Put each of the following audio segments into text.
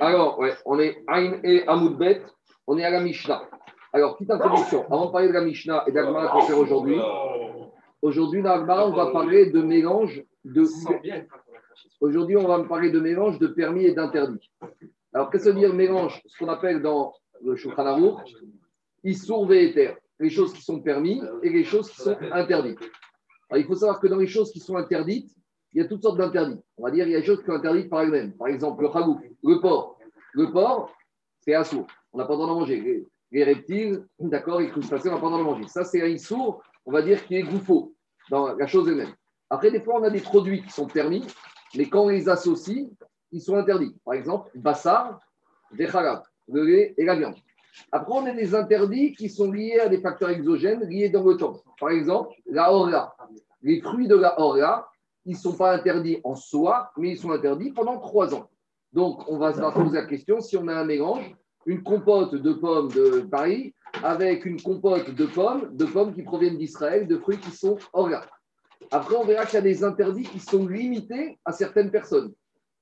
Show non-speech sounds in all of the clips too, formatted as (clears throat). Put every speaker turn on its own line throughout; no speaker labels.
Alors, ouais, on est Aïn et Amoudbet, on est à la Mishnah. Alors, petite introduction. Avant de parler de la Mishnah et d'Agmara qu'on fait aujourd'hui, aujourd'hui, dans on va parler de mélange de. Aujourd'hui, on va parler de mélange de permis et d'interdits. Alors, qu'est-ce que veut dire mélange? Ce qu'on appelle dans le Shulchan Aruch, Issour Ve'eter, les choses qui sont permis et les choses qui sont interdites. Il faut savoir que dans les choses qui sont interdites, il y a toutes sortes d'interdits. On va dire il y a des choses qui sont interdites par elles-mêmes. Par exemple, le chagouf, le porc. Le porc, c'est assourd. On n'a pas le droit d'en manger. Les, reptiles, d'accord, les crustacés, on n'a pas le droit d'en manger. Ça, c'est un issour, on va dire, qui est gouffo dans la chose elle-même. Après, des fois, on a des produits qui sont permis, mais quand on les associe, ils sont interdits. Par exemple, bassar, dechalab, le lait et la viande. Après, on a des interdits qui sont liés à des facteurs exogènes liés dans le temps. Par exemple, la orla. Les fruits de la orla, ils ne sont pas interdits en soi, mais ils sont interdits pendant trois ans. Donc, on va se poser la question si on a un mélange, une compote de pommes de Paris avec une compote de pommes, de pommes qui proviennent d'Israël, de fruits qui sont orga. Après, on verra qu'il y a des interdits qui sont limités à certaines personnes.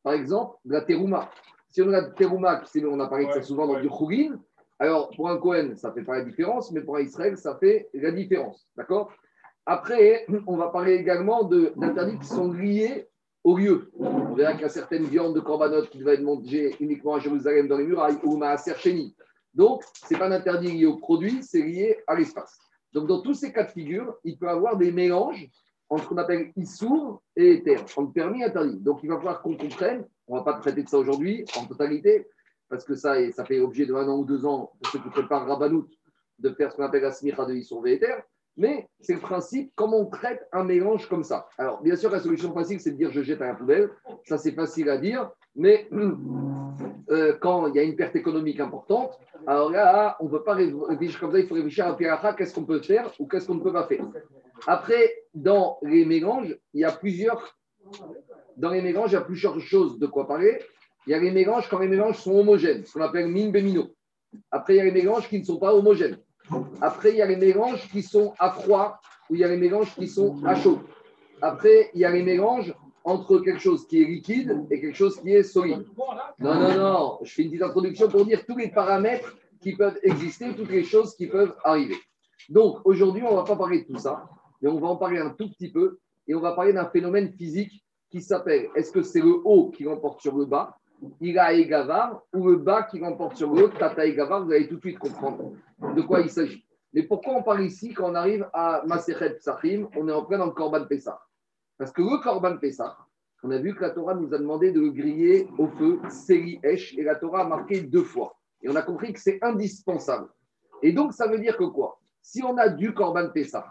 Par exemple, la terouma. Si on a la terouma, on a parlé de ça souvent dans du chougin, alors pour un Cohen, ça ne fait pas la différence, mais pour un Israël, ça fait la différence. D'accord? Après, on va parler également d'interdits qui sont liés au lieu. On verra qu'il y a certaines viandes de corbanotes qui doivent être mangées uniquement à Jérusalem dans les murailles ou à Sercheni. Donc, ce n'est pas un interdit lié au produit, c'est lié à l'espace. Donc, dans tous ces cas de figure, il peut y avoir des mélanges entre ce qu'on appelle issour et éther, entre permis et interdit. Donc, il va falloir qu'on comprenne, on ne va pas traiter de ça aujourd'hui en totalité, parce que ça, ça fait objet de un an ou deux ans pour ceux qui préparent Rabanout de faire ce qu'on appelle la smicha de issour et éther. Mais c'est le principe, comment on traite un mélange comme ça. Alors, bien sûr, la solution facile, c'est de dire je jette à la poubelle. Ça, c'est facile à dire. Mais (clears throat) euh, quand il y a une perte économique importante, alors là, on ne peut pas réfléchir comme ça. Il faut réfléchir à Piracha, qu'est-ce qu'on peut faire ou qu'est-ce qu'on ne peut pas faire. Après, dans les mélanges, il y a plusieurs. Dans les mélanges, il y a plusieurs choses de quoi parler. Il y a les mélanges quand les mélanges sont homogènes, ce qu'on appelle mine bémino. Après, il y a les mélanges qui ne sont pas homogènes. Après, il y a les mélanges qui sont à froid ou il y a les mélanges qui sont à chaud. Après, il y a les mélanges entre quelque chose qui est liquide et quelque chose qui est solide. Non, non, non. Je fais une petite introduction pour dire tous les paramètres qui peuvent exister, toutes les choses qui peuvent arriver. Donc, aujourd'hui, on ne va pas parler de tout ça, mais on va en parler un tout petit peu et on va parler d'un phénomène physique qui s'appelle est-ce que c'est le haut qui remporte sur le bas? Ira et Gavar, ou le bas qui remporte sur l'autre, Tata et Gavar, vous allez tout de suite comprendre de quoi il s'agit. Mais pourquoi on parle ici quand on arrive à Maserhet Psachim, on est en plein dans le Korban Pessah Parce que le Korban Pessah, on a vu que la Torah nous a demandé de le griller au feu, Seri Esh, et la Torah a marqué deux fois. Et on a compris que c'est indispensable. Et donc, ça veut dire que quoi? Si on a du Korban Pessah,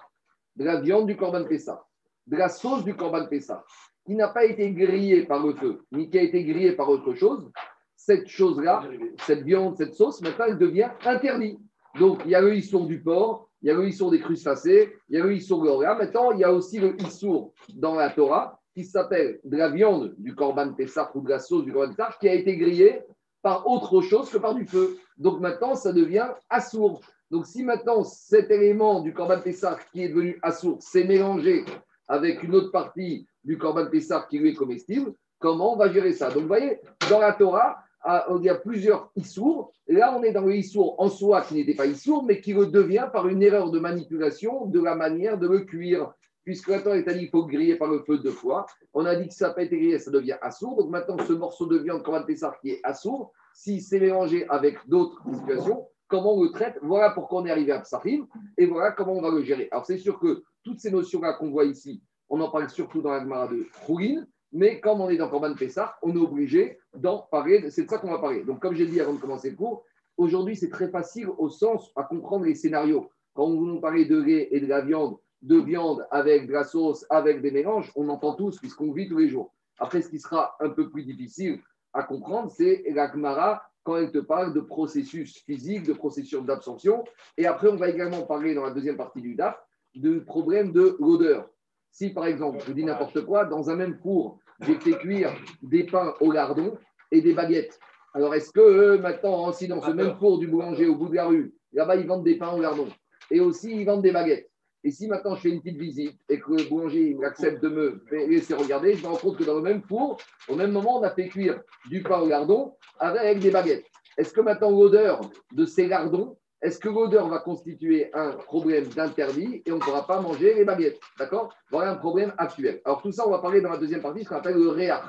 de la viande du Korban Pessah, de la sauce du Korban Pessah, qui n'a pas été grillé par le feu, ni qui a été grillé par autre chose, cette chose-là, cette viande, cette sauce, maintenant, elle devient interdite. Donc, il y a le issour du porc, il y a le issour des crustacés, il y a le issour de Maintenant, il y a aussi le issour dans la Torah qui s'appelle de la viande du korban Pessah ou de la sauce du korban Pessah qui a été grillée par autre chose que par du feu. Donc maintenant, ça devient assour. Donc si maintenant cet élément du korban Pessah qui est devenu assour s'est mélangé avec une autre partie du Corban Pessar qui lui est comestible, comment on va gérer ça? Donc, vous voyez, dans la Torah, ah, il y a plusieurs issours. Là, on est dans le issour en soi qui n'était pas issour, mais qui le devient par une erreur de manipulation de la manière de le cuire. Puisque la Torah est dit qu'il faut griller par le feu deux fois. On a dit que ça pas été grillé, ça devient assour. Donc maintenant, ce morceau de viande Corban Pessar qui est assour, s'il s'est mélangé avec d'autres situations, comment on le traite? Voilà pourquoi on est arrivé à Psachim et voilà comment on va le gérer. Alors, c'est sûr que toutes ces notions-là qu'on voit ici, on en parle surtout dans la Gemara de Khourin, mais comme on est dans Corban Pessah, on est obligé d'en parler. C'est de ça qu'on va parler. Donc, comme j'ai dit avant de commencer le cours, aujourd'hui, c'est très facile au sens à comprendre les scénarios. Quand on nous parle de lait et de la viande, de viande avec de la sauce, avec des mélanges, on entend tous puisqu'on vit tous les jours. Après, ce qui sera un peu plus difficile à comprendre, c'est la Gemara quand elle te parle de processus physique, de processus d'absorption. Et après, on va également parler dans la deuxième partie du DAF du problème de l'odeur. Si par exemple, je dis n'importe quoi, dans un même four, j'ai fait cuire des pains au lardon et des baguettes. Alors est-ce que euh, maintenant, si dans ce même four du boulanger au bout de la rue, là-bas ils vendent des pains au lardon et aussi ils vendent des baguettes. Et si maintenant je fais une petite visite et que le boulanger accepte de me laisser regarder, je me rends compte que dans le même four, au même moment, on a fait cuire du pain au lardon avec des baguettes. Est-ce que maintenant l'odeur de ces lardons, est-ce que l'odeur va constituer un problème d'interdit et on ne pourra pas manger les baguettes D'accord? Voilà un problème actuel. Alors tout ça, on va parler dans la deuxième partie, ce qu'on appelle le réach,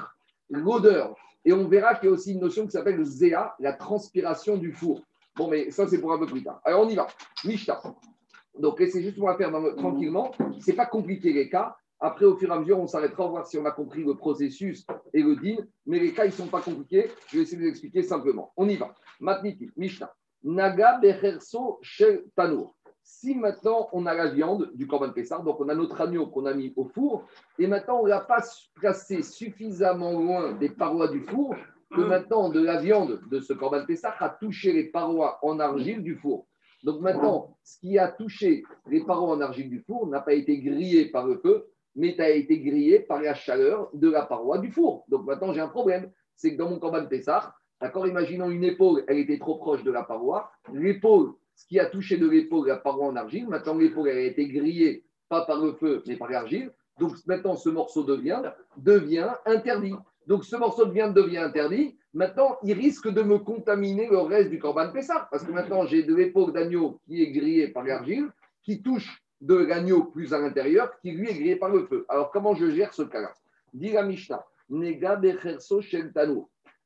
l'odeur. Et on verra qu'il y a aussi une notion qui s'appelle le zéa, la transpiration du four. Bon, mais ça, c'est pour un peu plus tard. Alors on y va. Mishta. Donc, c'est juste, on va faire tranquillement. Ce n'est pas compliqué les cas. Après, au fur et à mesure, on s'arrêtera, voir si on a compris le processus et le din. Mais les cas, ils ne sont pas compliqués. Je vais essayer de vous expliquer simplement. On y va. Matniti, Mishnah. Naga becherso shel tanour. Si maintenant on a la viande du Corban Pessar, donc on a notre agneau qu'on a mis au four, et maintenant on ne l'a pas placé suffisamment loin des parois du four, que mmh. maintenant de la viande de ce Corban Pessar a touché les parois en argile du four. Donc maintenant, ce qui a touché les parois en argile du four n'a pas été grillé par le feu, mais a été grillé par la chaleur de la paroi du four. Donc maintenant, j'ai un problème. C'est que dans mon Corban Pessar, d'accord, imaginons une épaule, elle était trop proche de la paroi. L'épaule, ce qui a touché de l'épaule la paroi en argile, maintenant l'épaule, elle a été grillée, pas par le feu, mais par l'argile. Donc maintenant, ce morceau de viande devient interdit. Donc ce morceau de viande devient interdit. Maintenant, il risque de me contaminer le reste du Corban Pessah, parce que maintenant, j'ai de l'épaule d'agneau qui est grillée par l'argile, qui touche de l'agneau plus à l'intérieur, qui lui est grillé par le feu. Alors, comment je gère ce cas-là? Dit la Mishnah, Nega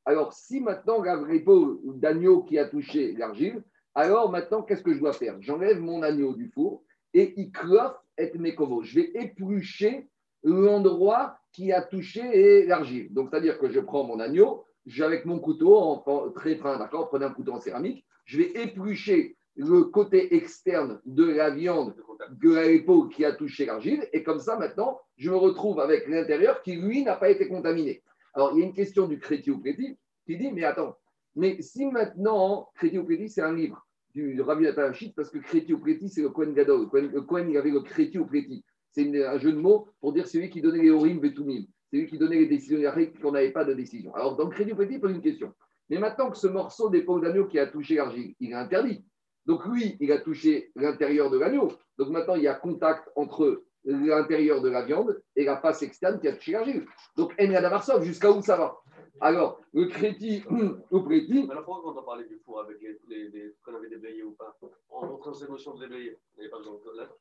Alors, si maintenant l'épaule d'agneau qui a touché l'argile, alors maintenant, qu'est-ce que je dois faire? J'enlève mon agneau du four et il clofe et mekovo. Je vais éplucher l'endroit qui a touché l'argile. Donc, c'est-à-dire que je prends mon agneau, avec mon couteau en, très fin, d'accord? Prenez un couteau en céramique, je vais éplucher le côté externe de la viande de l'épaule qui a touché l'argile, et comme ça, maintenant, je me retrouve avec l'intérieur qui, lui, n'a pas été contaminé. Alors, il y a une question du créti ou qui dit, mais attends, mais si maintenant, créti ou c'est un livre du Rabbi Atalachit, parce que ou créti, c'est le Kohen Gadol. Le Kohen, il avait le ou créti. C'est un jeu de mots pour dire celui qui donnait les Orim Betumim. C'est lui qui donnait les décisions qu'on n'avait pas de décision. Alors, dans crédit petit, il pose une question. Mais maintenant que ce morceau d'épaule d'agneau qui a touché l'argile, il est interdit. Donc, lui, il a touché l'intérieur de l'agneau. Donc, maintenant, il y a contact entre l'intérieur de la viande et la face externe qui a touché l'argile. Donc, Enrad jusqu'à où ça va? Alors, le créti (clears throat) ou préti.
Alors pourquoi quand on parlait du four avec les, les, les qu'on avait déblayé ou pas On rentre dans ces notions de déblayer.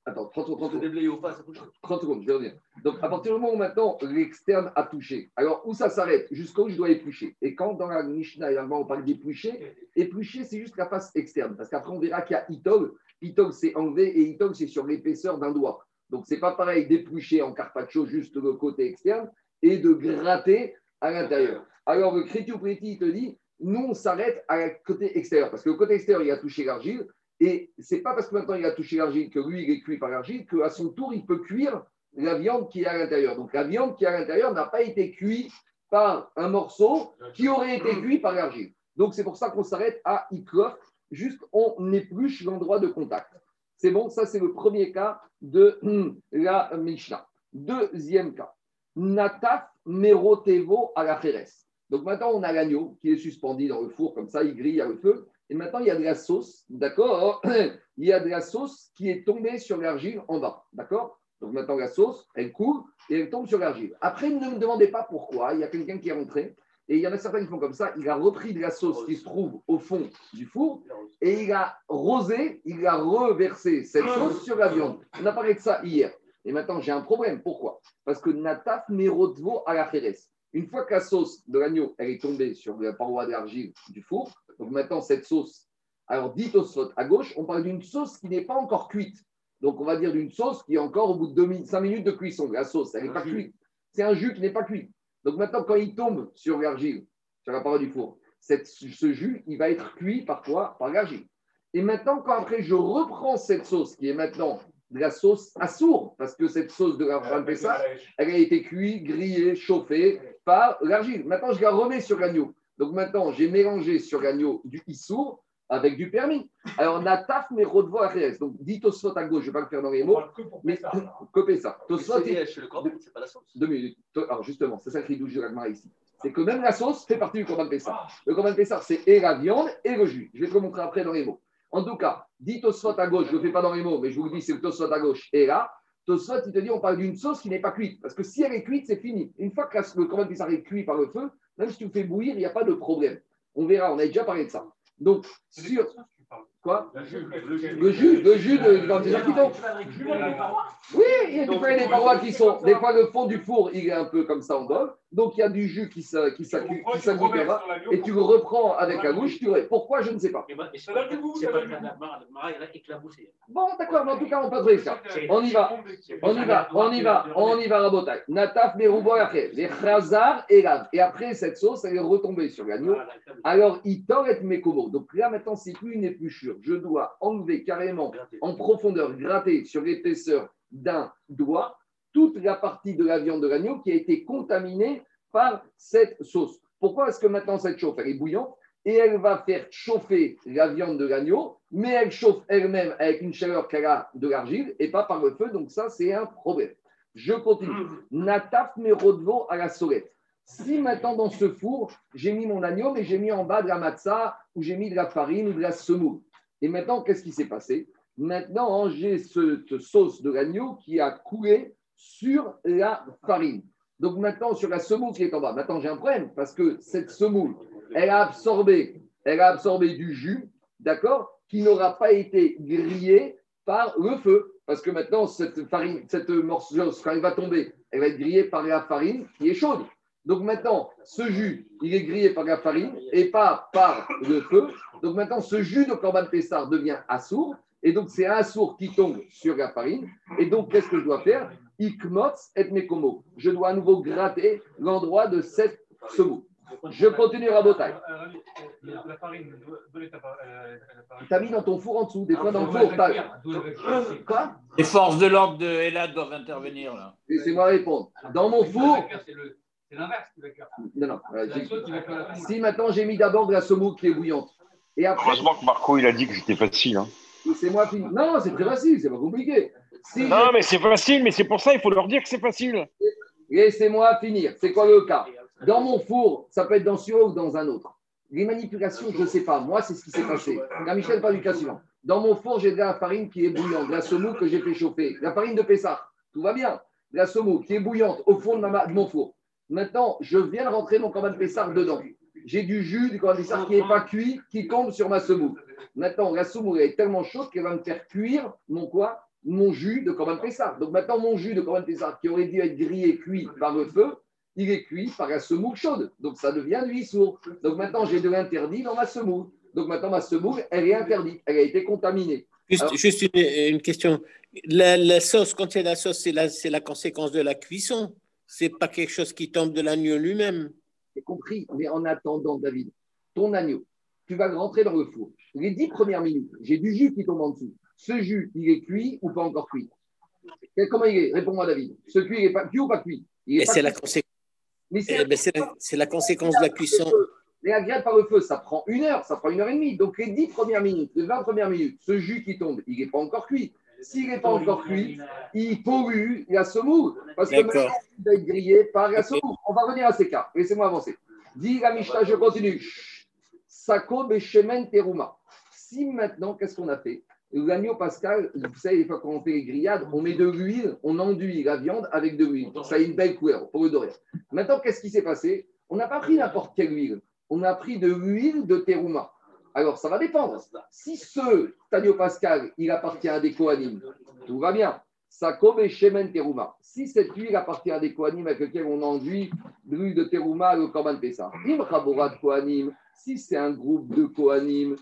Attends, 30 secondes. 30 secondes.
Déblayer ou pas, ça touche
30 secondes, je vais revenir. Donc, à partir du moment où maintenant l'externe a touché, alors où ça s'arrête? Jusqu'où je dois éplucher? Et quand dans la Mishnah, on parle d'éplucher, éplucher, c'est juste la face externe. Parce qu'après, on verra qu'il y a itog. Itog, c'est enlevé et itog, c'est sur l'épaisseur d'un doigt. Donc, c'est pas pareil d'éplucher en carpaccio juste le côté externe et de gratter à l'intérieur. Alors, le crétio il te dit, nous, on s'arrête à côté extérieur. Parce que le côté extérieur, il a touché l'argile. Et c'est pas parce que maintenant il a touché l'argile que lui, il est cuit par l'argile, qu'à son tour, il peut cuire la viande qui est à l'intérieur. Donc, la viande qui est à l'intérieur n'a pas été cuite par un morceau qui aurait été cuit par l'argile. Donc, c'est pour ça qu'on s'arrête à Iklof. Juste, on épluche l'endroit de contact. C'est bon, ça, c'est le premier cas de la Mishnah. Deuxième cas. Nataf merotevo à la donc maintenant, on a l'agneau qui est suspendu dans le four, comme ça, il grille à le feu. Et maintenant, il y a de la sauce, d'accord (clears throat) Il y a de la sauce qui est tombée sur l'argile en bas, d'accord Donc maintenant, la sauce, elle coule et elle tombe sur l'argile. Après, ne me demandez pas pourquoi. Il y a quelqu'un qui est rentré et il y en a certains qui font comme ça. Il a repris de la sauce qui se trouve au fond du four et il a rosé, il a reversé cette sauce sur la viande. On a parlé de ça hier. Et maintenant, j'ai un problème. Pourquoi? Parce que Nataf Merotvo à la. Une fois que la sauce de l'agneau elle est tombée sur la paroi d'argile du four, donc maintenant cette sauce, alors dit au à gauche, on parle d'une sauce qui n'est pas encore cuite. Donc on va dire d'une sauce qui est encore au bout de 5 minutes de cuisson. La sauce, elle n'est pas cuite. C'est un jus qui n'est pas cuit. Donc maintenant, quand il tombe sur l'argile, sur la paroi du four, ce jus, il va être cuit par quoi Par l'argile. Et maintenant, quand après je reprends cette sauce qui est maintenant de la sauce à sourd, parce que cette sauce de la Pessa, elle a été cuite, grillée, chauffée par l'argile. Maintenant, je la remets sur l'agneau. Donc maintenant, j'ai mélangé sur l'agneau du issour avec du permis. Alors, nataf mais rodvo RS. Donc, dit Tosfot à gauche, je ne vais pas le faire dans les mots, mais copez ça. (laughs)
Tosfot, c'est pas la sauce.
Deux minutes. Alors, justement, c'est ça qui douche de ici. C'est que même la sauce fait partie du Corban Pessah. Le Corban Pessah, c'est et la viande et le jus. Je vais te le montrer après dans les mots. En tout cas, dit Tosfot à gauche, je ne le fais pas dans les mots, mais je vous le dis, c'est le Tosfot à gauche. Et là, Tosfot, il te dit, on parle d'une sauce qui n'est pas cuite. Parce que si elle est cuite, c'est fini. Une fois que le corban Pessah est cuit par le feu, même si tu le fais bouillir, il n'y a pas de problème. On verra, on a déjà parlé de ça. Donc, sur. Quoi Le jus, le jus, le jus de, quand qui tombent. Oui, il y a des parois qui sont. Des fois, le fond du four, il est un peu comme ça en bol. Donc, il y a du jus qui là et tu le reprends avec la bouche. Tu... Pourquoi Je ne sais pas. C'est pas Bon, d'accord, mais en tout cas, on passe ça. On y va. On y va, on y va, on y va, Rabotai. Nataf, Meroubo, après. Les Khrazar et Lav. Et après, cette sauce, elle est retombée sur l'agneau. Alors, il et Mekomo. Donc là, maintenant, c'est plus une épluchure. Je dois enlever carrément en profondeur, gratter sur l'épaisseur d'un doigt toute la partie de la viande de l'agneau qui a été contaminée par cette sauce. Pourquoi est-ce que maintenant cette chauffe, elle est bouillante? Et elle va faire chauffer la viande de l'agneau, mais elle chauffe elle-même avec une chaleur qu'elle a de l'argile et pas par le feu, donc ça c'est un problème. Je continue. Nataf merodvo à la solette. Si maintenant dans ce four, j'ai mis mon agneau, mais j'ai mis en bas de la matzah, ou j'ai mis de la farine ou de la semoule. Et maintenant, qu'est-ce qui s'est passé? Maintenant, j'ai cette sauce de l'agneau qui a coulé sur la farine. Donc maintenant, sur la semoule qui est en bas, maintenant j'ai un problème parce que cette semoule, elle a absorbé, elle a absorbé du jus, d'accord, qui n'aura pas été grillé par le feu. Parce que maintenant, cette farine, cette morceau, quand elle va tomber, elle va être grillée par la farine qui est chaude. Donc maintenant, ce jus, il est grillé par la farine et pas par le feu. Donc maintenant, ce jus de Corban Pessar devient assourd. Et donc, c'est un assourd qui tombe sur la farine. Et donc, qu'est-ce que je dois faire? Ikmots et Mekomo. Je dois à nouveau gratter l'endroit de cette semoule. Je continue à botaille. La farine, tu as mis dans ton four en dessous, des fois dans le four.
Quoi Les forces de l'ordre de Ella doivent intervenir là.
Laissez-moi répondre. Dans mon four. C'est l'inverse qui va faire. Non, non. si maintenant j'ai mis d'abord de la semoule qui est bouillante.
Et après, Heureusement que Marco il a dit que c'était facile. Hein.
C'est moi qui. Non, c'est très facile, c'est pas compliqué.
Non, mais c'est facile, mais c'est pour ça il faut leur dire que c'est facile.
Laissez-moi finir. C'est quoi le cas? Dans mon four, ça peut être dans celui ou dans un autre. Les manipulations, je ne sais pas. Moi, c'est ce qui s'est passé. La Michel, pas du cas suivant. Dans mon four, j'ai de la farine qui est bouillante, de la semoule que j'ai fait chauffer, la farine de Pessah. Tout va bien. De la semoule qui est bouillante au fond de, mon four. Maintenant, je viens de rentrer mon corban Pessah dedans. J'ai du jus du corban Pessah qui n'est pas cuit, qui tombe sur ma semoule. Maintenant, la semoule est tellement chaude qu'elle va me faire cuire mon quoi? Mon jus de Corban Pessah. Donc maintenant, mon jus de Corban Pessah, qui aurait dû être grillé, cuit par le feu, il est cuit par la semoule chaude. Donc ça devient lui sourd. Donc maintenant, j'ai de l'interdit dans ma semoule. Donc maintenant, ma semoule, elle est interdite. Elle a été contaminée.
Juste, une, question. La, sauce, quand c'est la sauce, c'est la, la conséquence de la cuisson. C'est pas quelque chose qui tombe de l'agneau lui-même.
J'ai compris. Mais en attendant, David, ton agneau, tu vas rentrer dans le four. Les dix premières minutes, j'ai du jus qui tombe en dessous. Ce jus, il est cuit ou pas encore cuit? Comment il est? Réponds-moi, David. Ce cuit, il est pas cuit ou pas cuit?
C'est la, conséquence. c'est la, conséquence de la cuisson.
Les agréables par le feu, ça prend une heure, ça prend une heure et demie. Donc les dix premières minutes, les 20 premières minutes, ce jus qui tombe, il n'est pas encore cuit. S'il n'est pas encore cuit, il pollue la semoule. Parce que maintenant, il va être grillé par la semoule. On va revenir à ces cas. Laissez-moi avancer. Dis la Mishnah, je continue. Sako Beshemen Teruma. Si maintenant, qu'est-ce qu'on a fait? L'agneau pascal, vous savez, des fois quand on fait les grillades, on met de l'huile, on enduit la viande avec de l'huile. Ça a une belle couleur pour le dorer. Maintenant, qu'est-ce qui s'est passé? On n'a pas pris n'importe quelle huile. On a pris de l'huile de terouma. Alors, ça va dépendre. Si ce agneau pascal, il appartient à des Kohanim, tout va bien. Sakom et Shemen Teruma. Si cette huile appartient à des Kohanim avec lesquels on enduit de l'huile de Teruma, le Korban Pessah. Im Kohanim, si c'est un groupe de Kohanim,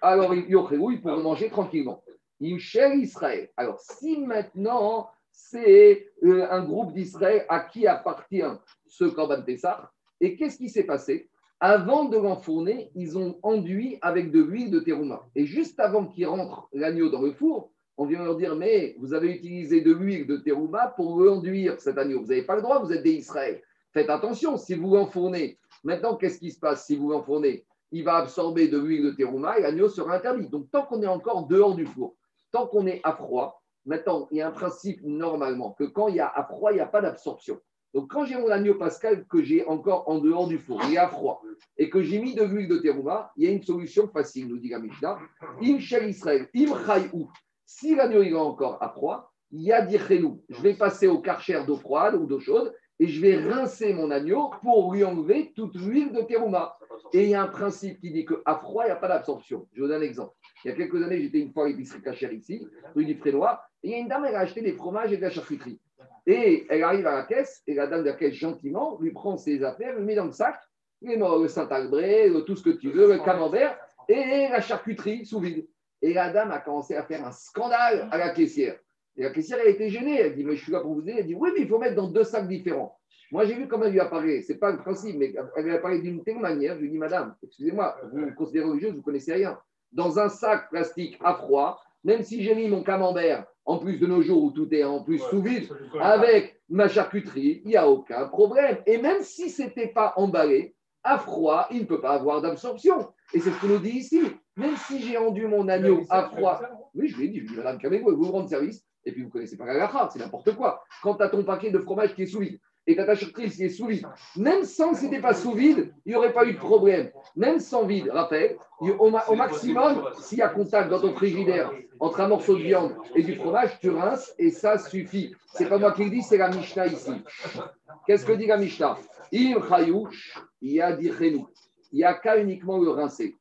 alors ils pourront manger tranquillement. Imshel Israël. Alors, si maintenant c'est euh, un groupe d'Israël à qui appartient ce Korban Pessah, et qu'est-ce qui s'est passé? Avant de l'enfourner, ils ont enduit avec de l'huile de terouma. Et juste avant qu'ils rentrent l'agneau dans le four, on vient leur dire Mais vous avez utilisé de l'huile de terouma pour enduire cet agneau. Vous n'avez pas le droit, vous êtes des Israël. Faites attention, si vous l'enfournez Maintenant, qu'est-ce qui se passe si vous l'enfournez Il va absorber de l'huile de terouma et l'agneau sera interdit. Donc, tant qu'on est encore dehors du four, tant qu'on est à froid, maintenant, il y a un principe normalement que quand il y a à froid, il n'y a pas d'absorption. Donc, quand j'ai mon agneau pascal que j'ai encore en dehors du four, il est à froid, et que j'ai mis de l'huile de terouma, il y a une solution facile, nous dit la Mishnah. Im Israël, im chayou. Si l'agneau est encore à froid, il y a dirchelou. Je vais passer au karcher d'eau froide ou d'eau chaude, et je vais rincer mon agneau pour lui enlever toute l'huile de terouma. Et il y a un principe qui dit qu'à froid, il n'y a pas d'absorption. Je vous donne un exemple. Il y a quelques années, j'étais une fois à l'épicerie cachère ici, rue du Frénois, et il y a une dame, elle a acheté des fromages et de la charcuterie. Et elle arrive à la caisse, et la dame de la caisse, gentiment, lui prend ses affaires, lui met dans le sac, les morts, le Saint-Albré, tout ce que tu veux, le camembert, et la charcuterie sous vide. Et la dame a commencé à faire un scandale à la caissière. Et la caissière, elle était gênée. Elle dit, mais je suis là pour vous aider. Elle dit, oui, mais il faut mettre dans deux sacs différents. Moi, j'ai vu comment elle lui apparaît. Ce n'est pas le principe, mais elle lui apparaît d'une telle manière. Je lui dis, madame, excusez-moi, vous me considérez religieuse, vous ne connaissez rien. Dans un sac plastique à froid, même si j'ai mis mon camembert, en plus de nos jours où tout est en plus sous vide, avec ma charcuterie, il n'y a aucun problème. Et même si ce n'était pas emballé, à froid, il ne peut pas avoir d'absorption. Et c'est ce que nous dit ici. Même si j'ai rendu mon agneau à froid, oui, je lui ai dit, je lui ai dit, madame, calmez-vous, vous vous rendez service, et puis vous ne connaissez pas la c'est n'importe quoi. Quand tu as ton paquet de fromage qui est sous vide, et tu ta charcuterie qui est sous vide, même sans n'était pas sous vide, il n'y aurait pas eu de problème. Même sans vide, rappel, au, ma- au maximum, s'il y a contact dans ton frigidaire entre un morceau de viande et du fromage, tu rinces et ça suffit. C'est pas moi qui le dis, c'est la Mishnah ici. Qu'est-ce que dit la Mishnah? Il y a. Il n'y a qu'à uniquement le rincer.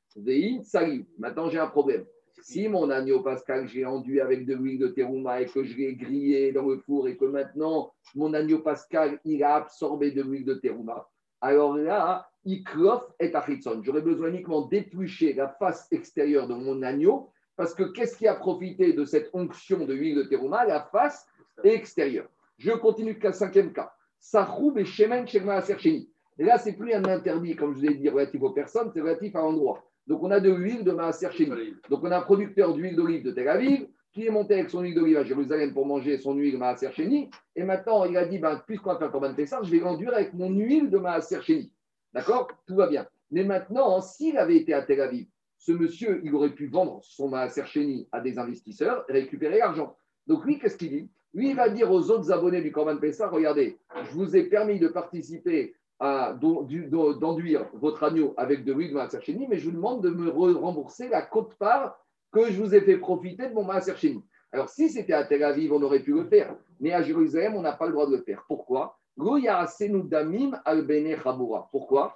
Maintenant, j'ai un problème. Si mon agneau pascal, j'ai enduit avec de l'huile de terouma et que je l'ai grillé dans le four et que maintenant, mon agneau pascal, il a absorbé de l'huile de terouma, alors là, iklof et achitson. J'aurais besoin uniquement d'éplucher la face extérieure de mon agneau parce que qu'est-ce qui a profité de cette onction de l'huile de terouma La face extérieure. Je continue qu'à cinquième cas. Sachoub et shemen shegma asercheni. Là, c'est plus un interdit, comme je vous ai dit, relatif aux personnes, c'est relatif à l'endroit. Donc, on a de l'huile de Maaser Sheni. Donc, on a un producteur d'huile d'olive de Tel Aviv qui est monté avec son huile d'olive à Jérusalem pour manger son huile Maaser Sheni. Et maintenant, il a dit, ben, puisqu'on va faire Corban Pessah, je vais l'enduire avec mon huile de Maaser Sheni. D'accord? Tout va bien. Mais maintenant, s'il avait été à Tel Aviv, ce monsieur, il aurait pu vendre son Maaser Sheni à des investisseurs et récupérer l'argent. Donc, lui, qu'est-ce qu'il dit? Lui, il va dire aux autres abonnés du Corban Pessah, regardez, je vous ai permis de participer d'enduire votre agneau avec de l'huile de Maaser Sheni, mais je vous demande de me re- rembourser la cote-part que je vous ai fait profiter de mon Maaser Sheni. Alors, si c'était à Tel Aviv, on aurait pu le faire, mais à Jérusalem, on n'a pas le droit de le faire. Pourquoi? Pourquoi?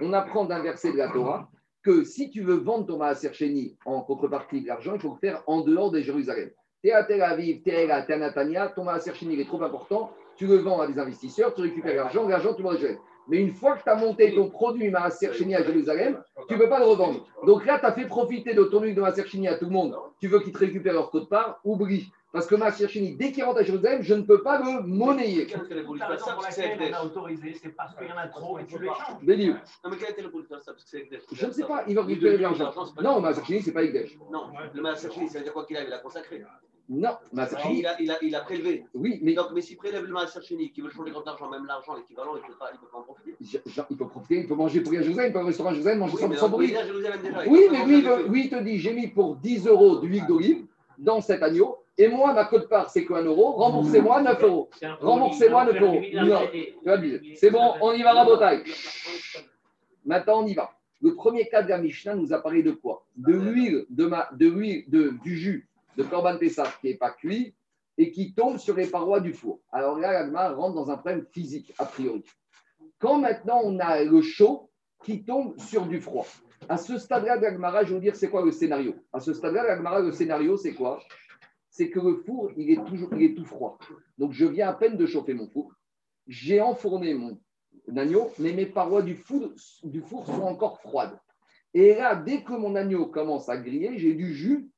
On apprend d'un verset de la Torah que si tu veux vendre ton Maaser Sheni en contrepartie de l'argent, il faut le faire en dehors de Jérusalem. Tu es à Tel Aviv, tu es à Natania, ton Maaser Sheni il est trop important, tu le vends à des investisseurs, tu récupères l'argent, l'argent, tu le rejette. Mais une fois que tu as monté ton produit Maaser Sheni à Jérusalem, tu ne peux pas le revendre. Donc là, tu as fait profiter de ton huile de Maaser Sheni à tout le monde. Tu veux qu'ils te récupèrent leur code part, oublie. Parce que Maaser Sheni, dès qu'il rentre à Jérusalem, je ne peux pas le monnayer.
Pour laquelle on a autorisé, c'est parce qu'il y en a trop et tu.
Non, mais quel était le bout de ça Parce que c'est Ekdesh.
Je ne sais pas, il va récupérer l'argent. Non,
du-
Maaser Sheni, ce n'est pas Ekdesh.
Non, le Maaser Sheni, ça veut dire quoi qu'il a, il a consacré.
Non, Maaser Sheni,
Il a, il, a, il a prélevé.
oui, mais
Donc, mais s'il prélève le Maaser Sheni, qui veut changer contre l'argent, même l'argent, l'équivalent, il ne peut, pas- il peut pas en profiter.
Jean- il peut profiter, il peut manger pour Jérusalem, il peut au restaurant à Jérusalem, manger
Oui,
sans, bruit.
il est à Jérusalem déjà, il
Oui, mais lui, il,
manger
veut- lui, il te dit, j'ai mis pour 10 euros d'huile d'olive dans cet agneau, et moi, ma cote part, c'est qu'un euro, remboursez-moi 9 euros. Remboursez-moi 9 euros. Non, c'est bon, on y va, rabotaille. Maintenant, on y va. Le premier cas de la Mishnah nous a parlé de quoi? De l'huile, de ma, de l'huile, de, du jus de Corban Pessah qui n'est pas cuit et qui tombe sur les parois du four. Alors là, l'agma rentre dans un problème physique, a priori. Quand maintenant on a le chaud qui tombe sur du froid, à ce stade-là de l'agmara, je vais vous dire c'est quoi le scénario? À ce stade-là de l'agmara, le scénario, c'est quoi? C'est que le four, il est, toujours, il est tout froid. Donc je viens à peine de chauffer mon four. J'ai enfourné mon agneau, mais mes parois du four, du four sont encore froides. Et là, dès que mon agneau commence à griller, j'ai du jus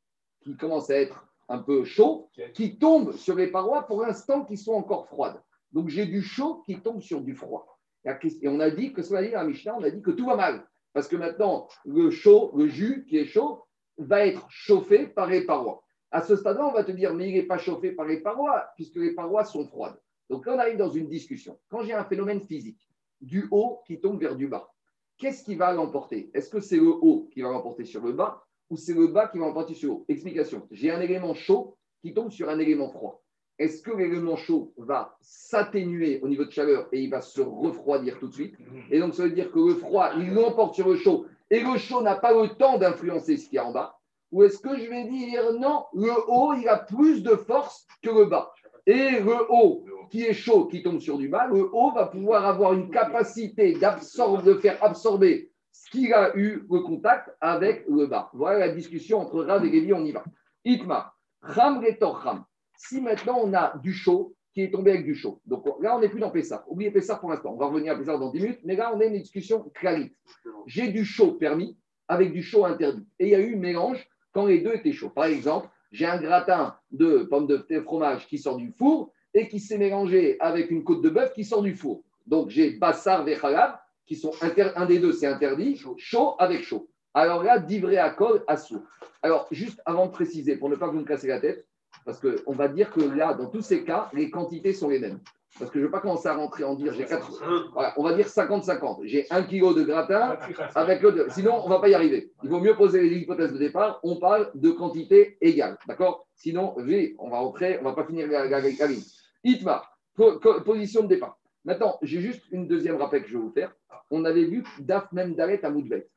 qui commence à être un peu chaud, qui tombe sur les parois pour l'instant qui sont encore froides. Donc j'ai du chaud qui tombe sur du froid. Et on a dit que cela dit la Mishnah, on a dit que tout va mal. Parce que maintenant, le chaud, le jus qui est chaud, va être chauffé par les parois. À ce stade-là, on va te dire, mais il n'est pas chauffé par les parois, puisque les parois sont froides. Donc là, on arrive dans une discussion. Quand j'ai un phénomène physique, du haut qui tombe vers du bas, qu'est-ce qui va l'emporter? Est-ce que c'est le haut qui va l'emporter sur le bas ou c'est le bas qui va l'emporter sur le haut. Explication. J'ai un élément chaud qui tombe sur un élément froid. est-ce que l'élément chaud va s'atténuer au niveau de chaleur et il va se refroidir tout de suite Et donc, ça veut dire que le froid, il l'emporte sur le chaud. Et le chaud n'a pas le temps d'influencer ce qu'il y a en bas. Ou est-ce que je vais dire non, le haut, il a plus de force que le bas. Et le haut, qui est chaud, qui tombe sur du bas, le haut va pouvoir avoir une capacité d'absorber, de faire absorber qu'il a eu le contact avec le bas. Voilà la discussion entre Rav et Lévi, on y va. Itma, Ram Ram. Si maintenant on a du chaud qui est tombé avec du chaud, donc là on n'est plus dans Pessah. Oubliez Pessah pour l'instant, on va revenir à Pessah dans 10 minutes, mais là on a une discussion clarite. J'ai du chaud permis avec du chaud interdit. Et il y a eu mélange quand les deux étaient chauds. Par exemple, j'ai un gratin de pommes de fromage qui sort du four et qui s'est mélangé avec une côte de bœuf qui sort du four. Donc j'ai bassar et qui sont un des deux, c'est interdit, chaud avec chaud. Alors là, divré à col à sourd. Alors, juste avant de préciser, pour ne pas vous me casser la tête, parce qu'on va dire que là, dans tous ces cas, les quantités sont les mêmes. Parce que je ne vais pas commencer à rentrer en dire, j'ai quatre. Voilà, on va dire 50-50. J'ai un kilo de gratin avec le. Sinon, on ne va pas y arriver. Il vaut mieux poser les hypothèses de départ. On parle de quantité égale. D'accord? Sinon, on va rentrer, on ne va pas finir la, la, ligne. Itma, position de départ. Maintenant, j'ai juste une deuxième rappel que je vais vous faire. On avait vu Daf même Dalet à Moudbet.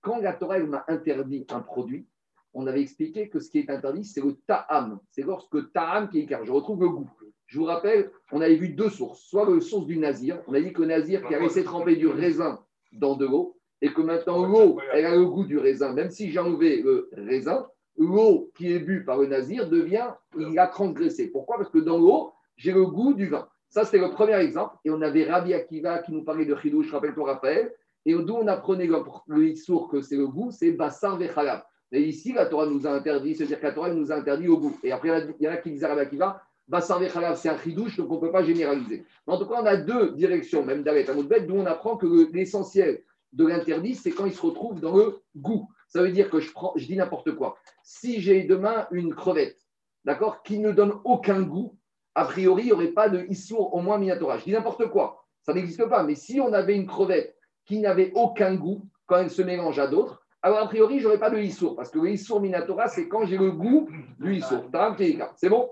Quand la Torah m'a interdit un produit, on avait expliqué que ce qui est interdit, c'est le ta'am. C'est lorsque ta'am qui est car je retrouve le goût. Je vous rappelle, on avait vu deux sources. Soit le source du nazir, on a dit que le nazir qui a laissé tremper du raisin dans de l'eau, et que maintenant l'eau, elle a le goût du raisin. Même si j'ai enlevé le raisin, l'eau qui est bue par le nazir devient, il a transgressé. Pourquoi? Parce que dans l'eau, j'ai le goût du vin. Ça, c'était le premier exemple. Et on avait Rabbi Akiva qui nous parlait de Chidou, je rappelle toi, Raphaël. Et d'où on apprenait le, le que c'est le goût, c'est Bassar Vechalab. Et ici, la Torah nous a interdit, c'est-à-dire que la Torah nous a interdit au goût. Et après, il y en a qui disent Rabbi Akiva, c'est un chidouche, donc on ne peut pas généraliser. Mais en tout cas, on a deux directions, même d'Alet bête, d'où on apprend que l'essentiel de l'interdit, c'est quand il se retrouve dans le goût. Ça veut dire que je dis n'importe quoi. Si j'ai demain une crevette, d'accord, qui ne donne aucun goût, a priori, il n'y aurait pas de issour au moins minatora. Je dis n'importe quoi. Ça n'existe pas. Mais si on avait une crevette qui n'avait aucun goût, quand elle se mélange à d'autres, alors a priori, je n'aurais pas de issour, parce que le issour minatora, c'est quand j'ai le goût du issour. C'est bon?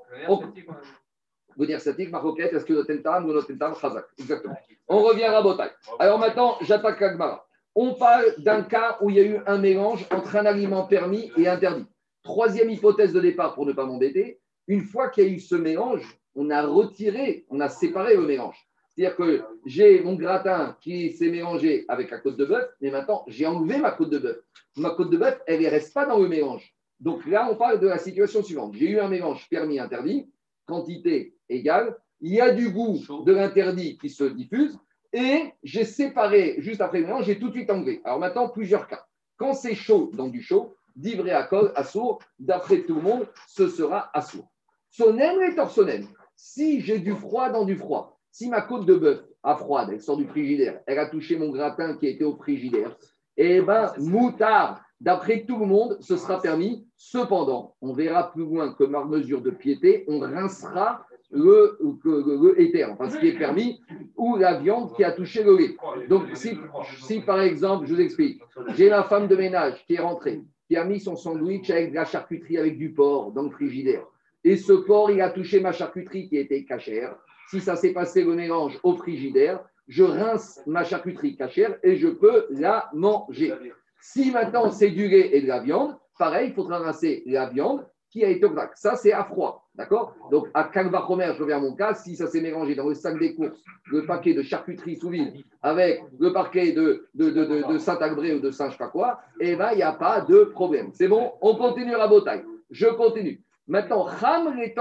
Maroquette, est-ce que ou chazak? Exactement. On revient à Rabotai. Alors maintenant, j'attaque Agmara. On parle d'un cas où il y a eu un mélange entre un aliment permis et interdit. Troisième hypothèse de départ pour ne pas m'embêter. Une fois qu'il y a eu ce mélange, on a retiré, on a séparé le mélange. C'est-à-dire que j'ai mon gratin qui s'est mélangé avec la côte de bœuf, mais maintenant j'ai enlevé ma côte de bœuf. Ma côte de bœuf, elle ne reste pas dans le mélange. Donc là, on parle de la situation suivante. J'ai eu un mélange permis-interdit, quantité égale, il y a du goût de l'interdit qui se diffuse, et j'ai séparé, juste après le mélange, j'ai tout de suite enlevé. Alors maintenant, plusieurs cas. Quand c'est chaud dans du chaud, d'ivré à col, à sourd, d'après tout le monde, ce sera à sourd. Sonem et torsonem. Si j'ai du froid dans du froid, si ma côte de bœuf a froide, elle sort du frigidaire, elle a touché mon gratin qui était au frigidaire, eh bien, moutard, d'après tout le monde, ce sera permis. Cependant, on verra plus loin que par mesure de piété, on rincera le, le, éther, enfin ce qui est permis, ou la viande qui a touché le lait. Donc, si, si par exemple, je vous explique, j'ai la femme de ménage qui est rentrée, qui a mis son sandwich avec de la charcuterie avec du porc dans le frigidaire, et ce porc, il a touché ma charcuterie qui était cachère, si ça s'est passé le mélange au frigidaire, je rince ma charcuterie cachère et je peux la manger. Si maintenant c'est du lait et de la viande, pareil, il faudra rincer la viande qui a été au vrac. Ça, c'est à froid. D'accord? Donc, à Calvachomer, je reviens à mon cas, si ça s'est mélangé dans le sac des courses, le paquet de charcuterie sous vide avec le paquet de, de, de, Saint-Agré ou de Saint-Je sais pas quoi, eh bien, il n'y a pas de problème. C'est bon? On continue à bataille. Je continue. Maintenant, Ram les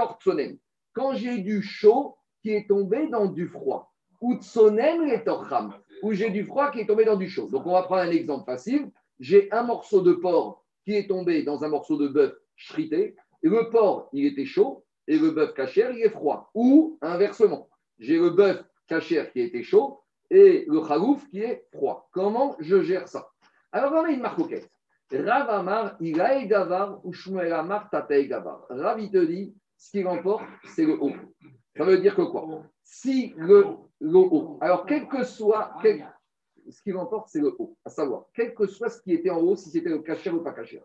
Quand j'ai du chaud, qui est tombé dans du froid. Ou tsonem et torcham, où j'ai du froid qui est tombé dans du chaud. Donc on va prendre un exemple facile. J'ai un morceau de porc qui est tombé dans un morceau de bœuf shrité, et le porc, il était chaud, et le bœuf cachère, il est froid. Ou inversement, j'ai le bœuf cachère qui était chaud, et le khalouf qui est froid. Comment je gère ça? Alors on a une marcoquette. Rav Amar, il gavar, ou Shmuel Amar, gavar. Rav, il te dit, ce qui l'emporte, c'est le haut. Ça veut dire que quoi? Si le, haut, alors quel que soit, ce qui l'emporte, c'est le haut, à savoir, quel que soit ce qui était en haut, si c'était le cachère ou pas cachère.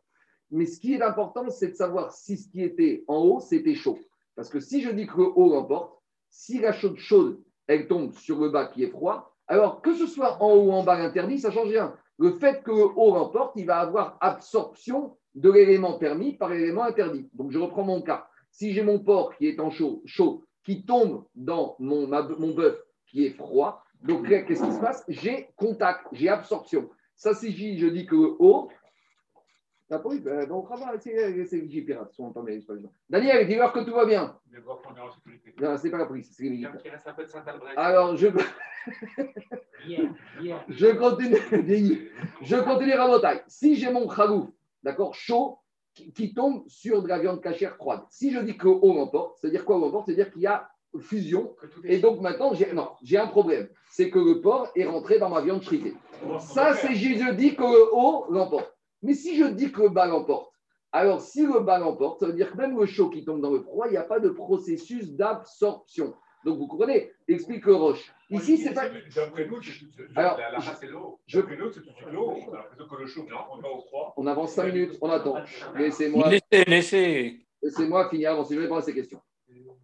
Mais ce qui est important, c'est de savoir si ce qui était en haut, c'était chaud. Parce que si je dis que le haut l'emporte, si la chaude chaude, elle tombe sur le bas qui est froid, alors que ce soit en haut ou en bas l'interdit, ça change rien. Le fait que le haut l'emporte, il va avoir absorption de l'élément permis par l'élément interdit. Donc je reprends mon cas. Si j'ai mon porc qui est en chaud, chaud qui tombe dans mon, mon bœuf qui est froid, donc qu'est-ce qui se passe? J'ai contact, j'ai absorption. Ça, si je dis que haut, ah oui, ben, donc, c'est les pirates, sont pas Daniel, dis-leur que tout va bien. Non, c'est pas la police, c'est les militaires. Alors, je. (laughs) je continue. (laughs) je continue à. Si j'ai mon khalouf, d'accord, chaud, qui, tombe sur de la viande cachère froide, si je dis que haut m'emporte, c'est-à-dire quoi m'emporte C'est-à-dire qu'il y a fusion. Et donc maintenant, j'ai un problème. C'est que le porc est rentré dans ma viande shritée. Ça, c'est je dis que le haut l'emporte. Mais si je dis que le bas l'emporte, alors si le bas l'emporte, ça veut dire que même le chaud qui tombe dans le froid, il n'y a pas de processus d'absorption. Donc vous comprenez? Explique le roche. Ici, c'est pas. D'après nous, alors, la, c'est l'eau. D'après nous, c'est tout de suite l'eau. On a l'impression que le chaud, on va au froid. On avance 5 minutes, on attend. Laissez-moi. Laissez, laissez. Laissez-moi finir avant, si je réponds à ces questions.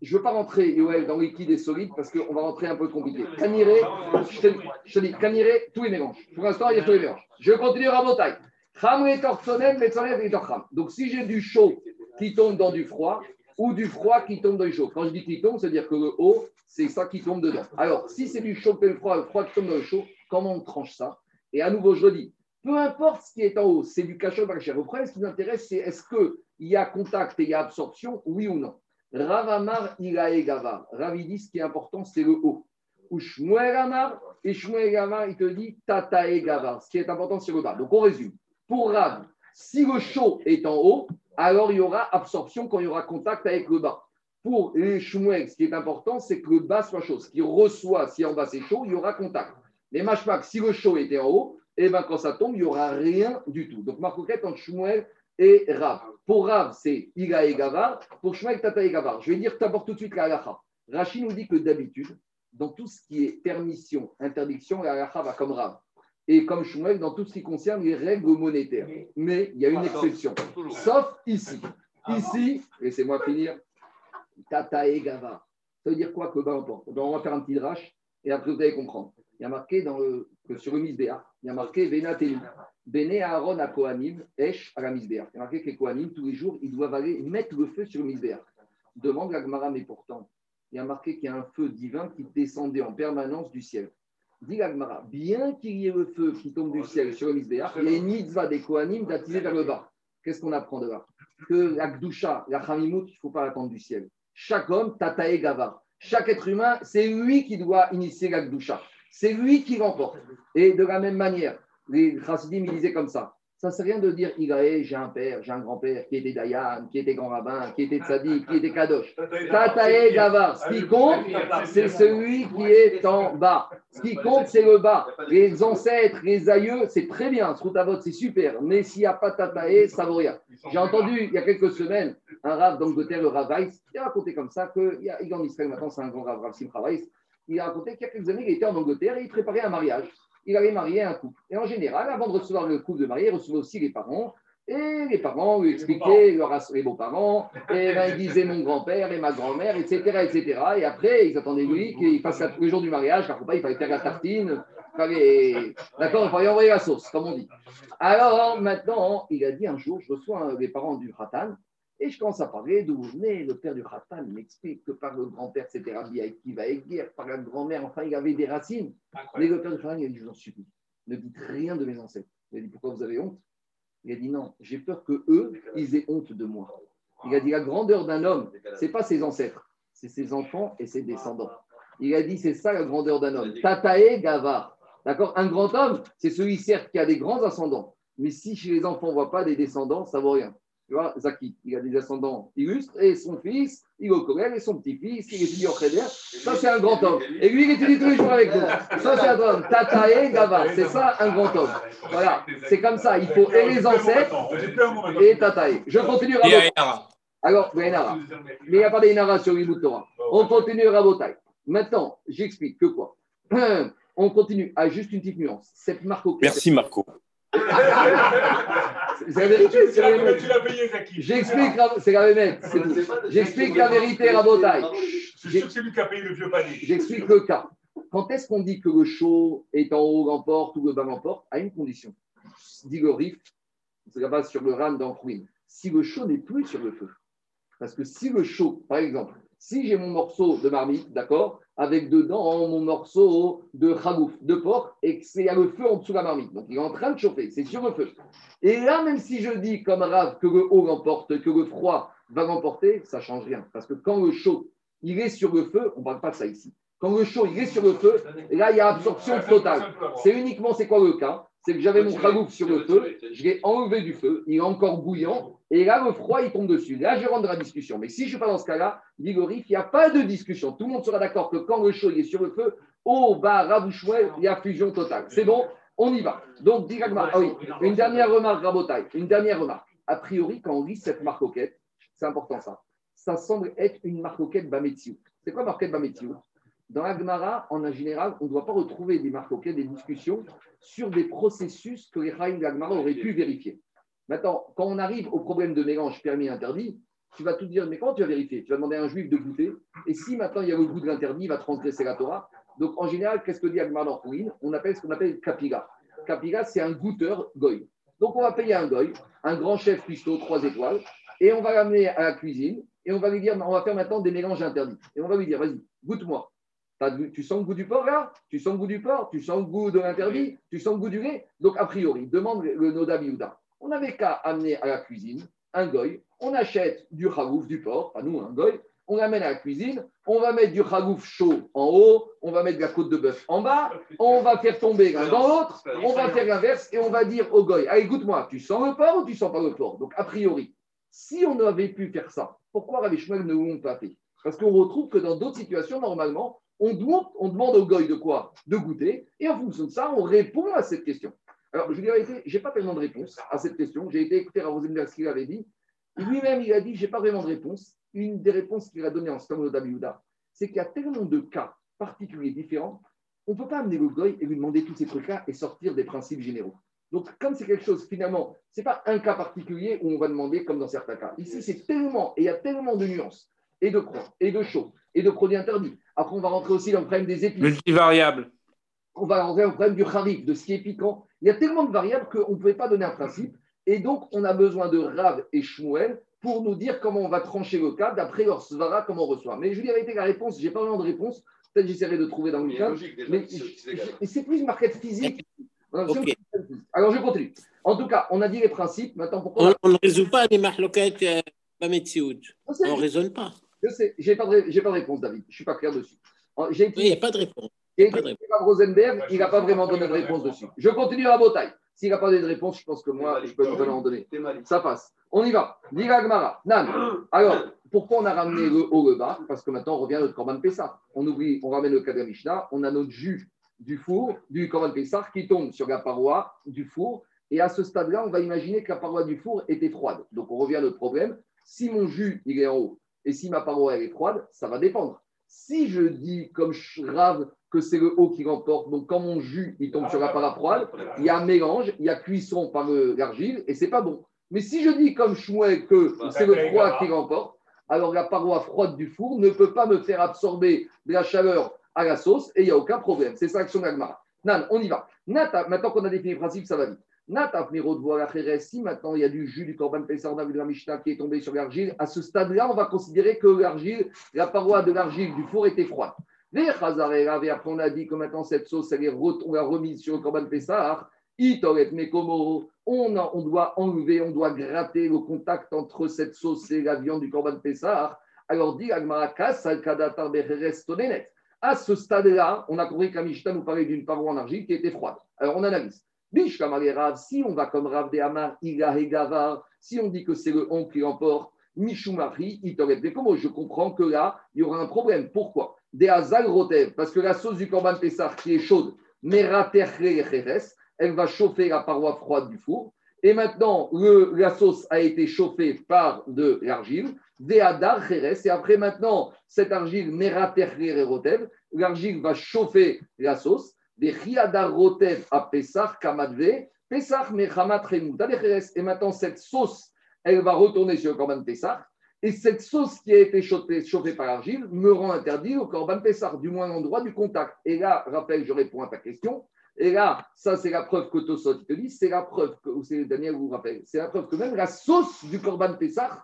Je ne veux pas rentrer, Yoel, dans liquide et solide parce qu'on va rentrer un peu compliqué. Caniré, je te, dis, caniré, tous les mélanges. Pour l'instant, il y a tous les mélanges. Je continue à mon taille. Donc, si j'ai du chaud qui tombe dans du froid, ou du froid qui tombe dans du chaud. Quand je dis qui tombe, c'est-à-dire que le haut, c'est ça qui tombe dedans. Alors, si c'est du chaud et le froid, le froid qui tombe dans le chaud, comment on tranche ça? Et à nouveau, je dis, peu importe ce qui est en haut, c'est du cachot par le problème, ce qui m'intéresse, c'est est-ce qu'il y a contact et il y a absorption, oui ou non? Ravamar Ilae Gava. Ravi dit, ce qui est important, c'est le haut. Ou Shmuel Amar, et Shmuel Amar, il te dit Tatae Gava. Ce qui est important, c'est le bas. Donc, on résume. Pour Rav, si le chaud est en haut, alors il y aura absorption quand il y aura contact avec le bas. Pour les Shmuel, ce qui est important, c'est que le bas soit chaud. Ce qui reçoit, si en bas c'est chaud, il y aura contact. Mais Mashmak, si le chaud était en haut, eh ben quand ça tombe, il n'y aura rien du tout. Donc, Marcoquette entre Shmuel et Rav. Pour Rav, c'est Iga et Gavar. Pour Shmuel, Tata et Gavar. Je vais dire d'abord tout de suite la halacha. Rachid nous dit que d'habitude, dans tout ce qui est permission, interdiction, la halacha va comme Rav et comme Shmuel dans tout ce qui concerne les règles monétaires. Mais il y a une exception, sauf ici. Ici, laissez-moi finir, Tata et Gava. Ça veut dire quoi que importe On va faire un petit drache et après vous allez comprendre. Il y a marqué dans le, que sur le Misbéa, il y a marqué Benatelu. Bene Aaron à Kohanim, Esh à la Misbéa. Il y a marqué que les Kohanim, tous les jours, ils doivent aller mettre le feu sur le Misbéa. Demande la Gemara, mais pourtant, il y a marqué qu'il y a un feu divin qui descendait en permanence du ciel dit bien qu'il y ait le feu qui tombe du ciel sur le misbéach, il y a une mitzvah des Kohanim d'attiser vers le bas. Qu'est-ce qu'on apprend de là? Que la Gdusha, la Hamimout, il ne faut pas attendre du ciel. Chaque homme, Tatae Gava. Chaque être humain, c'est lui qui doit initier la Gdusha. C'est lui qui l'emporte. Et de la même manière, les Chassidim, ils disaient comme ça ça ne sert rien de dire j'ai un père, j'ai un grand-père qui était Dayan, qui était grand rabbin, qui était Tzadik, qui était Kadosh. Tatae Gavar. Ce qui compte, c'est celui qui est en bas. Ce qui compte, c'est le bas. Les ancêtres, les aïeux, c'est très bien. Ce c'est super. Mais s'il n'y a pas Tatae, ça ne vaut rien. J'ai entendu il y a quelques semaines un rave d'Angleterre, le Rav Weiss, il a raconté comme ça qu'il est en Israël maintenant, c'est un grand rave, Rav Simcha. Il a raconté qu'il y a quelques années, il était en Angleterre et il préparait un mariage il avait marié un couple. Et en général, avant de recevoir le couple de marié, il recevait aussi les parents. Et les parents lui expliquaient les beaux-parents, et ben, ils disaient mon grand-père et ma grand-mère, etc., etc. Et après, ils attendaient lui qu'il passe le jour du mariage, car il fallait faire la tartine, d'accord, il fallait envoyer la sauce, comme on dit. Alors maintenant, il a dit un jour, je reçois les parents du Ratan, et je commence à parler d'où venait le père du Khatan, m'explique que par le grand-père, c'était Rabbi Akiva guerre par la grand-mère, enfin, il avait des racines. Mais le père du Khatan, il a dit, je vous en supplie, ne dites rien de mes ancêtres. Il a dit, pourquoi vous avez honte? Il a dit, non, j'ai peur que eux, ils aient honte de moi. Il a dit, la grandeur d'un homme, c'est pas ses ancêtres, c'est ses enfants et ses descendants. Il a dit, c'est ça la grandeur d'un homme. Tatae Gavar. D'accord? Un grand homme, c'est celui, certes, qui a des grands ascendants. Mais si chez les enfants, on ne voit pas des descendants, ça ne vaut rien. Tu vois, Zaki, il a des descendants illustres, et son fils, il est au collège, et son petit-fils, il étudie au Kheder. Ça, c'est un grand homme. Et lui, il étudie tous les jours avec nous. Ça, c'est un grand homme. Tatae Gava, c'est ça, un grand homme. Voilà, c'est comme ça. Il faut et les ancêtres et Tatae. Je continue. Alors, Mais il n'y a pas d'Inara sur Torah. On continue Rabotai. Maintenant, j'explique que quoi (clears throat) On continue à juste une petite nuance. Cette
Marco. Merci, Marco.
C'est la vérité, c'est la vérité.
Tu l'as payé, Zaki.
J'explique, c'est la
pas-
J'explique la vérité, Rabotai.
Je suis sûr que c'est lui qui a payé le vieux panier.
J'explique le cas. Quand est-ce qu'on dit que le chaud est en haut l'emporte ou le bas l'emporte À une condition. Dit le Rif, c'est la base sur le ram dans Khouin. Si le chaud n'est plus sur le feu. Parce que si le chaud, par exemple, si j'ai mon morceau de marmite, d'accord, avec dedans mon morceau de chagouf, de porc, et que c'est à le feu en dessous de la marmite, donc il est en train de chauffer, c'est sur le feu. Et là, même si je dis comme Rav que le haut l'emporte, que le froid va l'emporter, ça ne change rien. Parce que quand le chaud, il est sur le feu, on ne parle pas de ça ici. Quand le chaud, il est sur le feu, et là, il y a absorption totale. C'est uniquement, c'est quoi le cas? C'est que j'avais mon chagouf sur le feu, je l'ai enlevé du feu, il est encore bouillant, et là, le froid, il tombe dessus. Là, je rentre dans la discussion. Mais si je ne suis pas dans ce cas-là, dit le Rif, il n'y a pas de discussion. Tout le monde sera d'accord que quand le chaud est sur le feu, au bas, rabouchouet, il y a fusion totale. C'est bon On y va. Donc, dit Ragmar- ah oui, une dernière remarque, Rabotai, une dernière remarque. A priori, quand on lit cette marcoquette, c'est important ça, ça semble être une marcoquette Bametsiout. C'est quoi marcoquette Bametsiout Dans la Gemara, en général, on ne doit pas retrouver des marcoquettes, des discussions sur des processus que les Chaim de auraient pu vérifier. Maintenant, quand on arrive au problème de mélange permis-interdit, tu vas tout dire, mais comment tu vas vérifier? Tu vas demander à un juif de goûter, et si maintenant il y a le goût de l'interdit, il va transgresser la Torah. Donc en général, qu'est-ce que dit Agmar dans On appelle ce qu'on appelle Kapira. Kapira, c'est un goûteur goy. Donc on va payer un goy, un grand chef cuistot, trois étoiles, et on va l'amener à la cuisine, et on va lui dire, on va faire maintenant des mélanges interdits. Et on va lui dire, vas-y, goûte-moi. Tu sens le goût du porc là? Tu sens le goût du porc? Tu sens le goût de l'interdit? Tu sens le goût du lait? Donc a priori, demande le Noda Biouda. On n'avait qu'à amener à la cuisine un goy, on achète du ragouf, du porc, pas nous, un goy, on l'amène à la cuisine, on va mettre du ragouf chaud en haut, on va mettre de la côte de bœuf en bas, on va faire tomber l'un dans l'autre, on va faire l'inverse et on va dire au goy, allez, goûte-moi, tu sens le porc ou tu sens pas le porc? Donc a priori, si on avait pu faire ça, pourquoi Rabbi Shmuel ne l'ont pas fait? Parce qu'on retrouve que dans d'autres situations, normalement, on demande au goy de quoi? De goûter, et en fonction de ça, on répond à cette question. Alors, je vous dis la vérité, je n'ai pas tellement de réponse à cette question. J'ai été écouter à Rosenberg ce qu'il avait dit. Lui-même, il a dit, je n'ai pas vraiment de réponse. Une des réponses qu'il a données en Stam Dabiouda, c'est qu'il y a tellement de cas particuliers différents, on ne peut pas amener le goy et lui demander tous ces trucs-là et sortir des principes généraux. Donc, comme c'est quelque chose, finalement, ce n'est pas un cas particulier où on va demander comme dans certains cas. Ici, c'est tellement, et il y a tellement de nuances, et de croix, et de chaud, et de produits interdits. Après, on va rentrer aussi dans le problème des épices
Multivariable.
on va rentrer au problème du harif, de ce qui est piquant. Il y a tellement de variables qu'on ne pouvait pas donner un principe. Et donc, on a besoin de Rav et Shmuel pour nous dire comment on va trancher le cas, d'après leur svara, comment on reçoit. Mais je vous dis la vérité, la réponse, je n'ai pas vraiment de réponse. Peut-être j'essaierai de trouver dans le
déjà.
Mais
c'est-
je- je- plus une marquette physique. Alors, je-. Alors, je continue. En tout cas, on a dit les principes. Maintenant, pourquoi
On, ne résout pas les marloquettes euh.
Je
On ne raisonne pas.
Je sais, j'ai pas, de ré- j'ai pas de réponse, David. Je ne suis pas clair dessus.
Il n'y a pas de réponse.
Et Rosenberg, il n'a pas vraiment donné de réponse dessus. Je continue à Botaï. S'il n'a pas donné de réponse, je pense que moi, je peux nous en donner. Ça passe. On y va. Gmara. Nan. (clears throat) Alors, pourquoi on a ramené le haut, le bas? Parce que maintenant, on revient à notre Korban Pessah. On oublie, on ramène le la Mishnah. On a notre jus du four, du Korban Pessah, qui tombe sur la paroi du four. Et à ce stade-là, on va imaginer que la paroi du four était froide. Donc, on revient à notre problème. Si mon jus, il est en haut, et si ma paroi, elle est froide, ça va dépendre. Si je dis, comme je rave, que c'est le haut qui remporte, donc quand mon jus, il tombe sur la paroi froide, il y a un mélange, il y a cuisson par le- l'argile, et c'est pas bon. Mais si je dis comme Chouet que c'est le froid qui remporte, alors la paroi froide du four ne peut pas me faire absorber de la chaleur à la sauce, et il n'y a aucun problème. C'est ça l'action d'Agmara. Nan, on y va. Nata, maintenant qu'on a défini le principe, ça va vite. Si maintenant il y a du jus du Corban Pessar, on a vu de la Mishnah qui est tombé sur l'argile, à ce stade-là, on va considérer que l'argile, la paroi de l'argile du four était froide. Les après on a dit que maintenant cette sauce, on l'a remise sur le Corban Pessar. Itoret Mekomo, on, on doit enlever, on doit gratter le contact entre cette sauce et la viande du Corban Pessar. Alors dit Agmarakas, Alkadatar Becheres Tonenet. À ce stade-là, on a compris qu'Amishta nous parlait d'une paroi en argile qui était froide. Alors on analyse. Rav, si on va comme Rav de Amar, Iga Hegavar, si on dit que c'est le on qui l'emporte, Mishumari, Itoret Mekomo, je comprends que là, il y aura un problème. Pourquoi? Des Hazal Rotev, parce que la sauce du Corban Pessar qui est chaude, elle va chauffer la paroi froide du four. Et maintenant, la sauce a été chauffée par de l'argile, Veadar Cheres, et après maintenant, cette argile Merater l'argile va chauffer la sauce, Rotev à Pessar, Kamadve, Pesach Mechama Tremou, et maintenant cette sauce, elle va retourner sur le Corban Pessah. Et cette sauce qui a été chauffée, chauffée par l'argile me rend interdit au Corban Pessah, du moins l'endroit du contact. Et là, rappelle, je réponds à ta question. Et là, ça, c'est la preuve que Tosot te dit, c'est la preuve que, ou c'est Daniel vous rappelle, c'est la preuve que même la sauce du Corban Pessah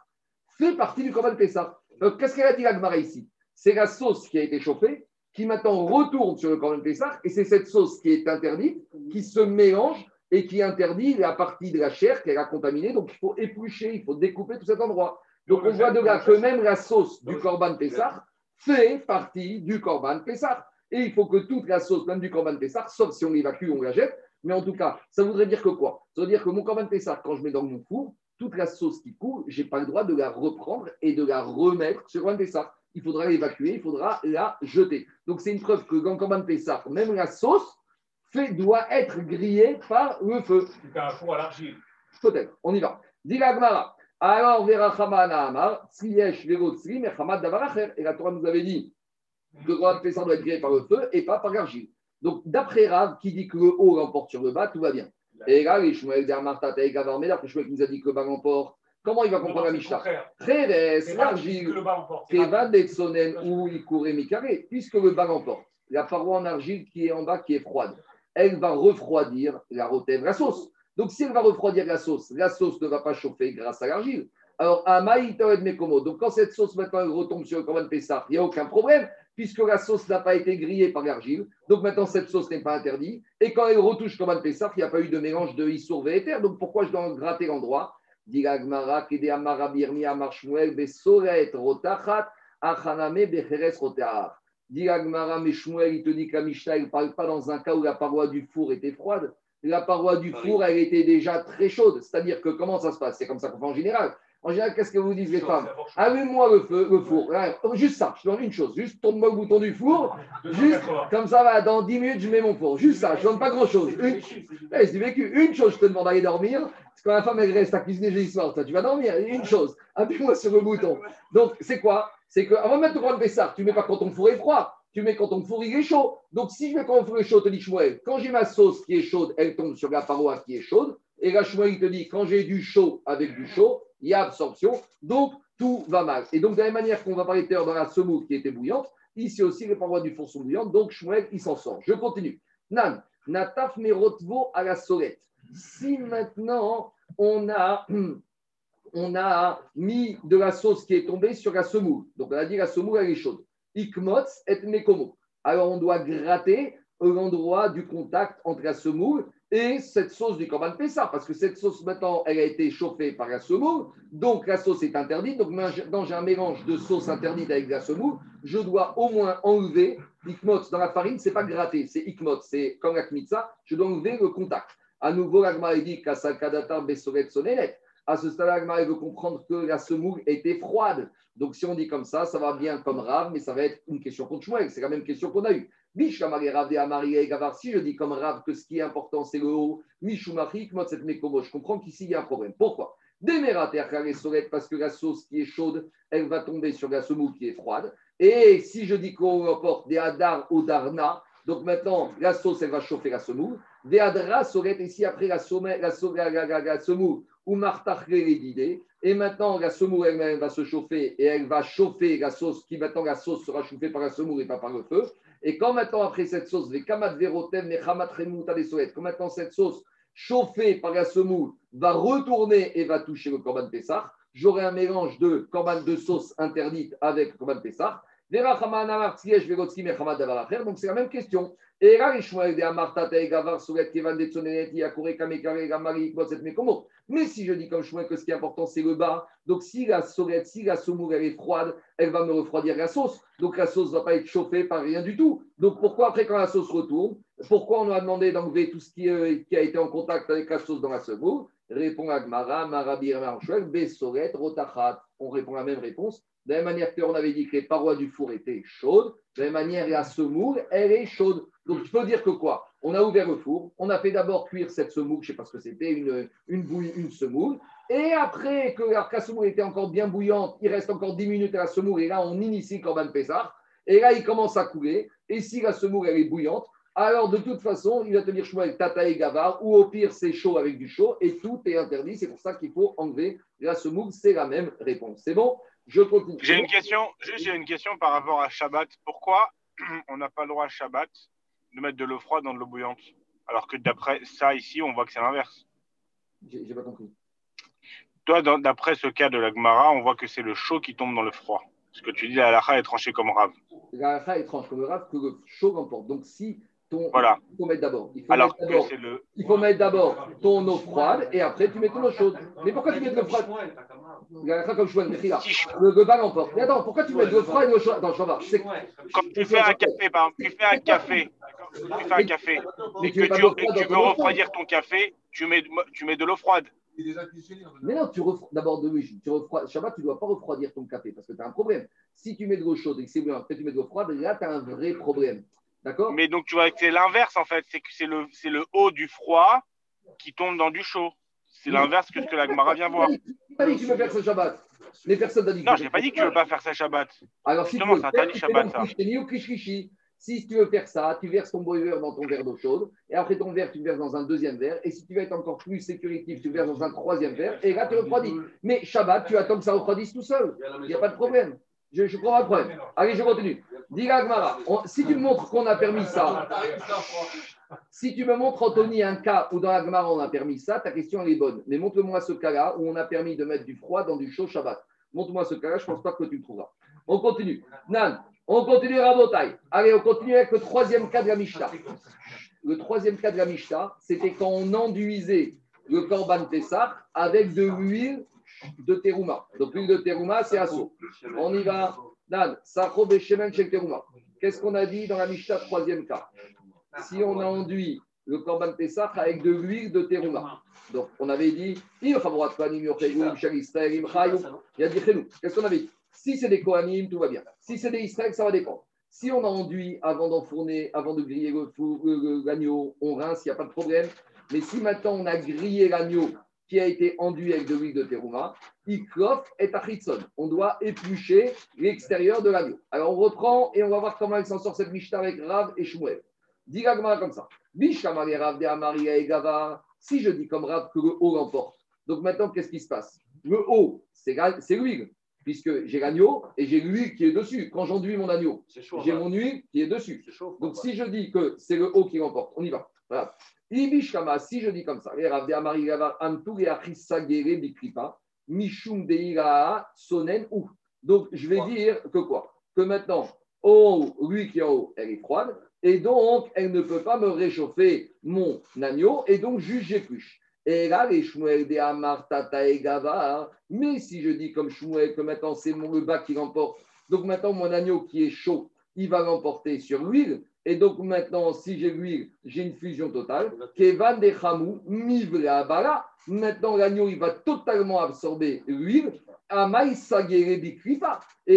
fait partie du Corban Pessah. Donc, qu'est-ce qu'elle a dit Agmara ici? C'est la sauce qui a été chauffée, qui maintenant retourne sur le Corban Pessah, et c'est cette sauce qui est interdite, qui se mélange et qui interdit la partie de la chair qu'elle a contaminée. Donc, il faut éplucher, il faut découper tout cet endroit. Donc, on voit de là que même la sauce du Corban Pessah fait partie du Corban Pessah. Et il faut que toute la sauce, même du Corban Pessah, sauf si on l'évacue, on la jette. Mais en tout cas, ça voudrait dire que quoi? Ça veut dire que mon Corban Pessah, quand je mets dans mon four, toute la sauce qui coule, je n'ai pas le droit de la reprendre et de la remettre sur le Corban Pessah. Il faudra l'évacuer, il faudra la jeter. Donc, c'est une preuve que dans Corban Pessah, même la sauce fait, doit être grillée par le feu.
C'est un four à l'argile.
Peut-être. On y va. Gemara. Alors, Davaracher. Et la Torah nous avait dit que le Corban Pessah doit être grillé par le feu et pas par l'argile. Donc, d'après Rav, qui dit que le haut l'emporte sur le bas, tout va bien. Et là, les Shmuel d'Armartat et Gavarmé, d'après Shmuel qui nous a dit que le bas l'emporte, comment il va comprendre la Mishnah Treves,
C'est
l'argile. Kevan Detsonen ou Ikure Mikare, puisque le bas l'emporte. La paroi en argile qui est en bas, qui est froide, elle va refroidir la rotève, la sauce. Donc, si elle va refroidir la sauce, la sauce ne va pas chauffer grâce à l'argile. Alors, Amaïtoed Mekomo. Donc, quand cette sauce maintenant elle retombe sur le Corban Pessah, il n'y a aucun problème, puisque la sauce n'a pas été grillée par l'argile. Donc, maintenant, cette sauce n'est pas interdite. Et quand elle retouche le Corban Pessah, il n'y a pas eu de mélange de Issour et éther. Donc, pourquoi je dois gratter l'endroit? Dit Agmara, Kede Amara Birmi Amar Shmuel, Besoret Rotachat, Achaname Becheres Rotahar. Dit Agmara, mais Shmuel, il te dit que Mishnah, il ne parle pas dans un cas où la paroi du four était froide. La paroi du four, elle était déjà très chaude. C'est-à-dire que comment ça se passe? C'est comme ça qu'on fait en général. En général, qu'est-ce que vous disent les femmes Allume-moi le feu, le four. Juste ça, je donne une chose. Juste tourne-moi le bouton du four. Juste
280.
comme ça, va, dans 10 minutes, je mets mon four. Juste ça, je ne donne pas grand-chose. Une, du vécu. Une chose, je te demande d'aller dormir. Parce que quand la femme, elle reste à cuisiner jeudi soir, toi, tu vas dormir. Une chose, appuie-moi sur le bouton. (laughs) Donc, c'est quoi? C'est qu'avant de mettre le Pessard, tu ne mets pas quand ton four est froid. Tu mets quand ton four il est chaud. Donc, si je mets quand mon four est chaud, te dit Shmuel, quand j'ai ma sauce qui est chaude, elle tombe sur la paroi qui est chaude. Et là, Shmuel, il te dit, quand j'ai du chaud avec du chaud, il y a absorption. Donc, tout va mal. Et donc, de la même manière qu'on va parler tout à l'heure dans la semoule qui était bouillante, ici aussi, les parois du four sont bouillantes. Donc, Shmuel, il s'en sort. Je continue. Nan, nataf merotvo à la solette. Si maintenant, on a, (clears throat) on a mis de la sauce qui est tombée sur la semoule, donc on a dit la semoule, elle est chaude. Ikmotz et mekomo. Alors, on doit gratter l'endroit du contact entre la semoule et cette sauce du Corban Pessah, parce que cette sauce maintenant, elle a été chauffée par la semoule, donc la sauce est interdite. Donc quand j'ai un mélange de sauce interdite avec la semoule, je dois au moins enlever ikmot dans la farine, c'est pas gratter, c'est ikmot, c'est comme je dois enlever le contact. À nouveau, l'agma dit kasakadata besoret sonelet. À ce stade, l'agma veut comprendre que la semoule était froide. Donc si on dit comme ça, ça va bien comme Rav, mais ça va être une question contre Shmuel, c'est la même question qu'on a eue. Si je dis comme Rav que ce qui est important c'est le haut, je comprends qu'ici il y a un problème. Pourquoi? Parce que la sauce qui est chaude, elle va tomber sur la semoule qui est froide. Et si je dis qu'on apporte des Hadar ou Darna, donc maintenant la sauce elle va chauffer la semoule, des Hadra Solet, ici après la semoule, ou Martachre l'idée. Et maintenant, la semoule elle-même va se chauffer et elle va chauffer la sauce, qui maintenant la sauce sera chauffée par la semoule et pas par le feu. Et quand maintenant, après cette sauce, les kamat verotem, les des solettes, quand maintenant cette sauce chauffée par la semoule va retourner et va toucher le korban Pessah, j'aurai un mélange de korban de sauce interdite avec le korban Pessah. Donc c'est la même question. Et là, les shmuel de amartat et gavar solet kevan de tsonenet yakure kamekare gamari ikmot mekomo. Mais si je dis comme Shmuel que ce qui est important, c'est le bas, donc si la solette, si la semoule elle est froide, elle va me refroidir la sauce. Donc la sauce ne va pas être chauffée par rien du tout. Donc pourquoi après quand la sauce retourne, pourquoi on a demandé d'enlever tout ce qui, euh, qui a été en contact avec la sauce dans la semoule? Répond Agmara, Marabi, Shmuel, Besoret, Rotachat. On répond la même réponse. De la même manière qu'on avait dit que les parois du four étaient chaudes, de la même manière la semoule, elle est chaude. Donc il faut dire que quoi? On a ouvert le four, on a fait d'abord cuire cette semoule, je ne sais pas ce que c'était, une, une, bouille, une semoule. Et après que la semoule était encore bien bouillante, il reste encore 10 minutes à la semoule, et là on initie Corban Pessah. Et là il commence à couler. Et si la semoule elle est bouillante, alors de toute façon, il va te dire Shmuel, Tata et Gavar, ou au pire, c'est chaud avec du chaud, et tout est interdit. C'est pour ça qu'il faut enlever la semoule. C'est la même réponse. C'est bon? Je continue.
J'ai une question, j'ai une question par rapport à Shabbat. Pourquoi (clears throat) on n'a pas le droit à Shabbat? De mettre de l'eau froide dans de l'eau bouillante Alors que d'après ça, ici, on voit que c'est l'inverse.
J'ai pas compris.
Toi, d'après ce cas de la Gemara, on voit que c'est le chaud qui tombe dans le froid. Ce que tu dis, la halakha est tranché comme rave.
La halakha est tranche comme rave que le chaud l'emporte. Donc si ton.
Voilà.
Il faut mettre d'abord. Il faut
Alors
mettre
que
d'abord.
c'est le.
Il faut mettre d'abord ton eau froide et après tu mets ton eau chaude. Mais pourquoi tu mets de l'eau froide? La halakha comme Shmuel, mais là. Le, le bal emporte. Mais attends, pourquoi tu mets de l'eau froide et de l'eau chaude? Attends, je vais C'est
Quand tu fais un café, par exemple, tu fais un café, tu fais un café,
Mais
et
tu
que
pas
tu, et tu veux refroidir ton café, tu mets, tu mets de l'eau froide.
Mais non, tu refroides d'abord de l'eau. Tu refroides. Shabbat, tu ne dois pas refroidir ton café parce que tu as un problème. Si tu mets de l'eau chaude et que c'est bien, après tu mets de l'eau froide, là, tu as un vrai problème. D'accord?
Mais donc, tu vois, que c'est l'inverse, en fait. C'est que c'est le, c'est le haut du froid qui tombe dans du chaud. C'est l'inverse que ce que la Gemara vient voir.
Qui t'a dit que tu veux faire ce Shabbat Les personnes t'ont dit que
Non,
tu
je n'ai pas dit que tu veux pas faire ça Shabbat.
Alors, si
Justement,
tu veux
c'est interdit
tu
Shabbat, ça.
Si tu veux faire ça, tu verses ton boiler dans ton verre d'eau chaude, et après ton verre, tu le verses dans un deuxième verre, et si tu veux être encore plus sécuritatif, tu le verses dans un troisième verre, et là, tu refroidis. Mais Shabbat, tu attends que ça refroidisse tout seul. Il n'y a pas de problème. Je, je pas le problème. Allez, je continue. Dis Gmara, si tu me montres qu'on a permis ça, si tu me montres, Anthony, un cas où dans la Gemara on a permis ça, ta question elle est bonne. Mais montre-moi ce cas-là où on a permis de mettre du froid dans du chaud Shabbat. Montre-moi ce cas-là, je ne pense pas que tu le trouveras. On continue. Nan, on continue Rabotai. Allez, on continue avec le troisième cas de la Mishnah. Le troisième cas de la Mishnah, c'était quand on enduisait le Korban Pessah avec de l'huile de terouma. Donc l'huile de terouma, c'est assaut. On y va. Dan, Sacho Shel Terouma. Qu'est-ce qu'on a dit dans la Mishnah, troisième cas? Si on a enduit le Korban Pessah avec de l'huile de terouma. Donc on avait dit, il. Il a dit. Qu'est-ce qu'on avait dit? Si c'est des Kohanim, tout va bien. Si c'est des Israël, ça va dépendre. Si on a enduit avant d'enfourner, avant de griller l'agneau, on rince, il n'y a pas de problème. Mais si maintenant on a grillé l'agneau qui a été enduit avec de l'huile de terouma, Iklof et Achitson. On doit éplucher l'extérieur de l'agneau. Alors on reprend et on va voir comment elle s'en sort cette Mishnah avec Rav et Shmuel. Dis comme ça. Rav de. Si je dis comme Rav que le haut l'emporte, donc maintenant qu'est-ce qui se passe? Le haut, c'est l'huile, puisque j'ai l'agneau et j'ai l'huile qui est dessus. Quand j'enduis mon agneau, j'ai
hein.
mon huile qui est dessus.
Chaud.
Donc, si je dis que c'est le haut qui l'emporte, on y va. Voilà. Si je dis comme ça. Donc, je vais dire que quoi? Que maintenant, en haut, lui qui est en haut, elle est froide, et donc elle ne peut pas me réchauffer mon agneau, et donc juste j'épluche. Et là, les de Amar, Tata et Gavar, mais si je dis comme Shmuel que maintenant c'est mon le bas qui l'emporte, donc maintenant mon agneau qui est chaud, il va l'emporter sur l'huile, et donc maintenant, si j'ai l'huile, j'ai une fusion totale. De. Maintenant, l'agneau, il va totalement absorber l'huile. Et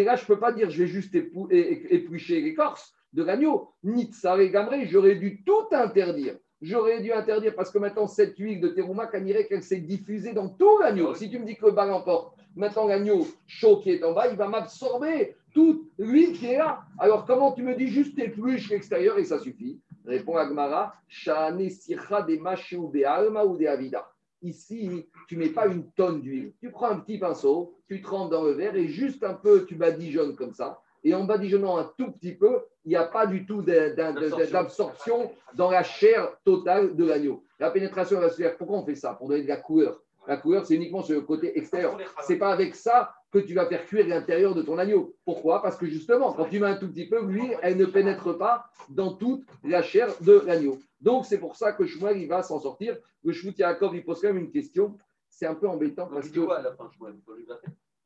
là, je ne peux pas dire, je vais juste éplucher l'écorce de l'agneau. Nitzare Gamre, j'aurais dû tout interdire. J'aurais dû interdire parce que maintenant, cette huile de terouma, Kanire, qu'elle s'est diffusée dans tout l'agneau. Si tu me dis que le bal emporte, maintenant l'agneau chaud qui est en bas, il va m'absorber toute l'huile qui est là. Alors, comment tu me dis juste épluche l'extérieur et ça suffit? Répond Agmara, de Machu de Alma ou de Avida. Ici, tu mets pas une tonne d'huile. Tu prends un petit pinceau, tu trempes dans le verre et juste un peu, tu badigeonnes comme ça. Et en badigeonnant un tout petit peu, il n'y a pas du tout
D'absorption.
dans la chair totale de l'agneau. La pénétration va se faire. Pourquoi on fait ça? Pour donner de la couleur. La couleur, c'est uniquement sur le côté extérieur. C'est pas avec ça que tu vas faire cuire l'intérieur de ton agneau. Pourquoi? Parce que justement, quand tu mets un tout petit peu, l'huile, elle ne pénètre pas dans toute la chair de l'agneau. Donc, c'est pour ça que Shmuel, il va s'en sortir. Le Yaakov, il pose quand même une question. C'est un peu embêtant parce que.
Shmuel lui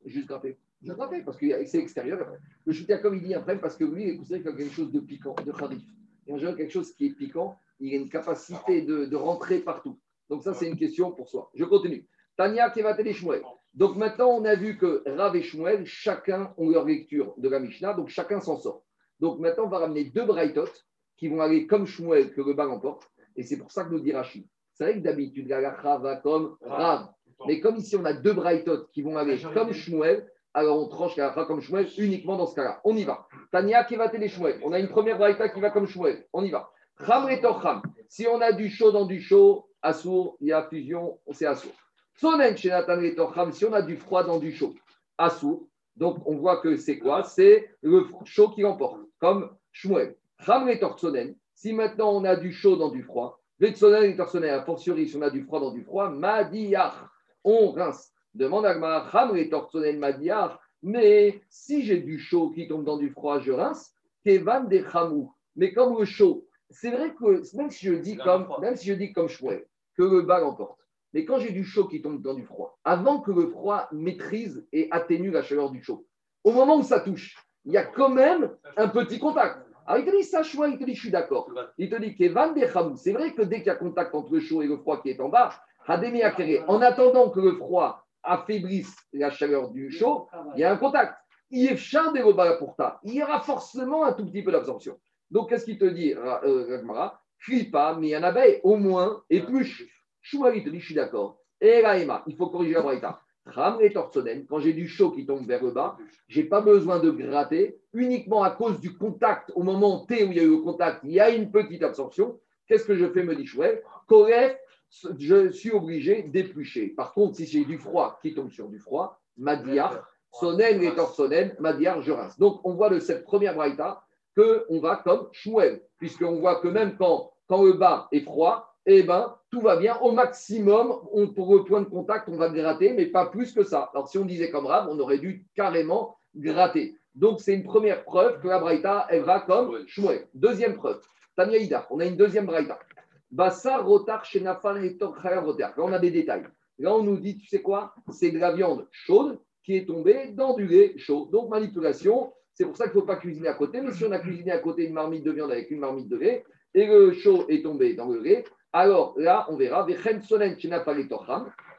Juste gratté. Juste gratté, parce que c'est extérieur. Le Shmut Yaakov, il dit après, parce que lui, il est considéré comme quelque chose de piquant, de kharif. Et en général, quelque chose qui est piquant, il a une capacité de, de rentrer partout. Donc, ça, c'est une question pour soi. Je continue. Tania Kevat et Shmuel. Donc maintenant, on a vu que Rav et Shmuel, chacun ont leur lecture de la Mishnah, donc chacun s'en sort. Donc maintenant, on va ramener deux Braithot qui vont aller comme Shmuel, que le bal emporte. Et c'est pour ça que nous dit Rachid. C'est vrai que d'habitude, la va comme Rav. Mais comme ici, on a deux Braithot qui vont aller comme Shmuel, alors on tranche la comme Shmuel uniquement dans ce cas-là. On y va. Tania Kevat et Shmuel? On a une première Braïta qui va comme Shmuel. On y va. Cham. Si on a du chaud dans du chaud, Assour, il y a fusion, c'est Assour. Sonen chez Nathan et Torcham. Si on a du froid dans du chaud, Assour. Donc on voit que c'est quoi? C'est le chaud qui l'emporte, comme Shmuel. Cham. Si maintenant on a du chaud dans du froid, Vetsonen et Torsonen, a fortiori, si on a du froid dans du froid, Madiyach. On rince. Demande à Cham et Torsonen Madiyach. Mais si j'ai du chaud qui tombe dans du froid, je rince. Kevan des Chamou. Mais comme le chaud, c'est vrai que même si je dis comme, même si je dis comme Shmuel, que le bas l'emporte, mais quand j'ai du chaud qui tombe dans du froid, avant que le froid maîtrise et atténue la chaleur du chaud, au moment où ça touche, il y a quand même un petit contact. Alors il te dit ça, Shmuel, il te dit je suis d'accord. Il te dit Kevan. C'est vrai que dès qu'il y a contact entre le chaud et le froid qui est en bas, Akere, en attendant que le froid affaiblisse la chaleur du chaud, il y a un contact. Il y aura forcément un tout petit peu d'absorption. Donc, qu'est-ce qu'il te dit, euh, Ragmara Crie pas, mais il y en a au moins, épluche. Chouari te dit, je suis d'accord. Et Emma, il faut corriger la braïta. Ram et Torsonen, quand j'ai du chaud qui tombe vers le bas, je n'ai pas besoin de gratter, uniquement à cause du contact, au moment T où il y a eu le contact, il y a une petite absorption. Qu'est-ce que je fais, me dit Chouet Correct, je suis obligé d'éplucher. Par contre, si j'ai du froid qui tombe sur du froid, Madiar, Sonen et Torsonen, Madiar, je rince. Donc, on voit de cette première braïta qu'on va comme Shmuel, puisqu'on voit que même quand, quand le bas est froid, eh ben, tout va bien. Au maximum, on, pour le point de contact, on va gratter, mais pas plus que ça. Alors, si on disait comme Rab, on aurait dû carrément gratter. Donc, c'est une première preuve que la Braïta, elle va comme Shmuel. Deuxième preuve, Tania on a une deuxième Braïta. Bassa, Rotar, Shenafan et Rotar. Là, on a des détails. Là, on nous dit, tu sais quoi? C'est de la viande chaude qui est tombée dans du lait chaud. Donc, manipulation, c'est pour ça qu'il ne faut pas cuisiner à côté. Mais si on a cuisiné à côté une marmite de viande avec une marmite de lait et le chaud est tombé dans le lait, alors là, on verra. De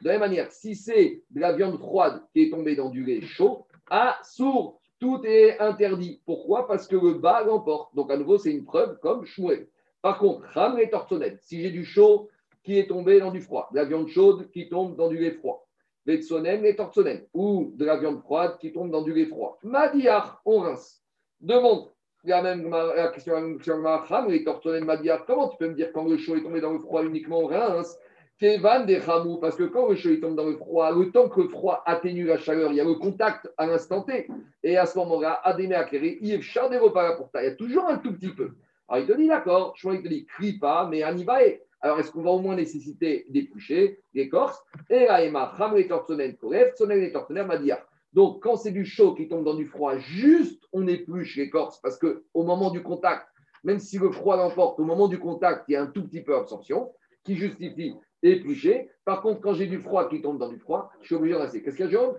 la même manière, si c'est de la viande froide qui est tombée dans du lait chaud, à sourd, tout est interdit. Pourquoi? Parce que le bas l'emporte. Donc à nouveau, c'est une preuve comme Shmuel. Par contre, ram et tortonnette, si j'ai du chaud qui est tombé dans du froid, de la viande chaude qui tombe dans du lait froid, Vetsonen et Tortsonen, ou de la viande froide qui tombe dans du lait froid. Madiar, on rince. Demande la même la question Maham et Tortsonen Madiar, comment tu peux me dire quand le chaud est tombé dans le froid uniquement on rince? Kevan des Ramou, parce que quand le chaud est tombe dans le froid, le temps que le froid atténue la chaleur, il y a le contact à l'instant T. Et à ce moment-là, Adémé Akéré, il char des repas pour. Il y a toujours un tout petit peu. Alors il te dit d'accord, je qu'il te dit crie pas, mais Anibae. Alors, est-ce qu'on va au moins nécessiter d'éplucher l'écorce Et là, Emma, et Tortonen, Koref, Tsonen et Tortonen, Madia. Donc, quand c'est du chaud qui tombe dans du froid, juste on épluche l'écorce parce qu'au moment du contact, même si le froid l'emporte, au moment du contact, il y a un tout petit peu d'absorption qui justifie éplucher. Par contre, quand j'ai du froid qui tombe dans du froid, je suis obligé de rester. Qu'est-ce qu'il y a, Jérôme?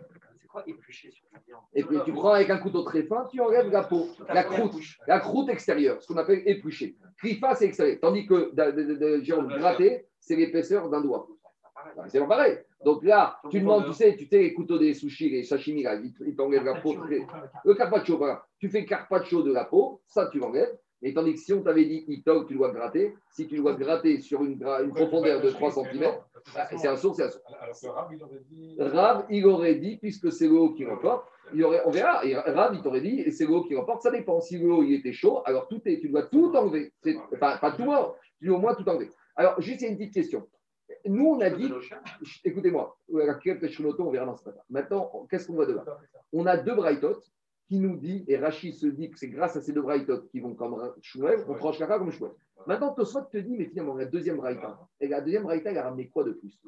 Sur la viande
Et puis tu prends avec un couteau très fin, tu enlèves la peau, la croûte, la croûte extérieure, ce qu'on appelle éplucher. Crifa, c'est extérieur. Tandis que de, Jérôme, gratter, c'est l'épaisseur d'un doigt. C'est pas pareil. Donc là, tu demandes, tu sais, tu sais, les couteaux des sushis, les sashimi, là, ils t'enlèvent la peau. Le carpaccio, voilà. Tu fais carpaccio de la peau, ça, tu l'enlèves. Et tandis que si on t'avait dit itog, tu dois gratter, si tu dois gratter sur une, une profondeur de 3 cm, c'est un sourd, c'est un sourd. Alors il aurait dit. Rab, il aurait dit, puisque c'est l'eau qui remporte, il aurait, on verra, et Rab, il t'aurait dit, et c'est l'eau qui remporte, ça dépend. Si l'eau il était chaud, alors tout est, tu dois tout enlever. Pas, pas tout mort, tu dois au moins tout enlever. Alors, juste une petite question. Nous, on a dit, écoutez-moi, on verra dans ce matin. Maintenant, qu'est-ce qu'on voit de là? On a deux braïtotes qui nous dit, et Rachid se dit que c'est grâce à ces deux braïtotes qui vont comme Shmuel, on prend Shkaka comme Shmuel. Maintenant, Tosfot te dit, mais finalement, la deuxième braïta, et la deuxième braïta, elle a ramené quoi de plus?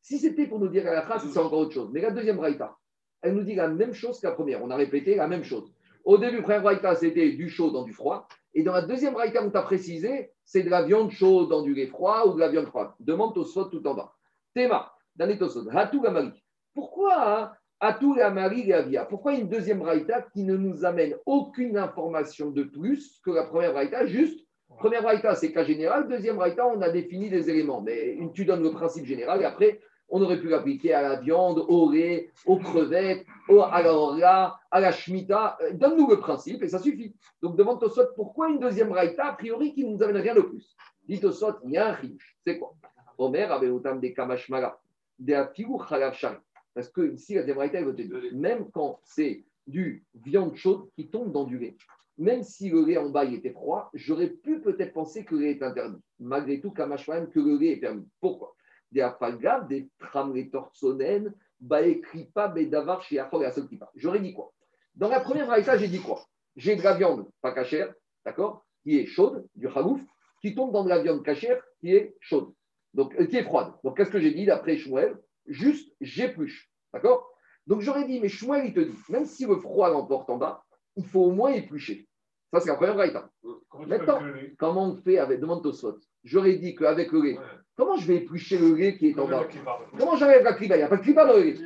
Si c'était pour nous dire à la phrase, c'est encore autre chose. Mais la deuxième braïta, elle nous dit la même chose que la première. On a répété la même chose. Au début, première braïta, c'était du chaud dans du froid. Et dans la deuxième braïta, on t'a précisé, c'est de la viande chaude dans du lait froid ou de la viande froide. Demande Tosfot tout en bas. Théma, dans Tosfot, Hatou Gamari. Pourquoi Atou la Marie Gavia. Pourquoi une deuxième braïta qui ne nous amène aucune information de plus que la première braïta Juste, première braïta, c'est cas général. Deuxième braïta, on a défini des éléments. Mais tu donnes le principe général et après, on aurait pu l'appliquer à la viande, au lait, aux crevettes, à la à la shmita. Euh, donne-nous le principe et ça suffit. Donc demande Tosot pourquoi une deuxième braïta, a priori, qui ne nous amène rien de plus? Dit Tosot, il y a un riche. C'est quoi? Omer avait autant des kamashmala, des khalav parce que ici, la veut te dire, même quand c'est du viande chaude qui tombe dans du lait, même si le lait en bas était froid, j'aurais pu peut-être penser que le lait est interdit. Malgré tout, Kamashwan, que le lait est permis. Pourquoi? Des afalgav, des tramles tortsonen, baekripa, bedavar, chez Achol et Asolkipa. J'aurais dit quoi? Dans la première braïta, j'ai dit quoi? J'ai de la viande, pas cachère, d'accord Qui est chaude, du halouf, qui tombe dans de la viande cachère, qui est chaude, donc euh, qui est froide. Donc qu'est-ce que j'ai dit d'après Shmuel? Juste, j'épluche, d'accord? Donc j'aurais dit, mais Shmuel, il te dit, même si le froid l'emporte en bas, il faut au moins éplucher. Ça, c'est la première.
Comment tu
Maintenant, Comment on fait avec demande Tosfot J'aurais dit qu'avec le lait,
Ouais.
comment je vais éplucher le lait qui est en bas? Comment j'enlève la clipa Il n'y a pas de clipa dans le lait.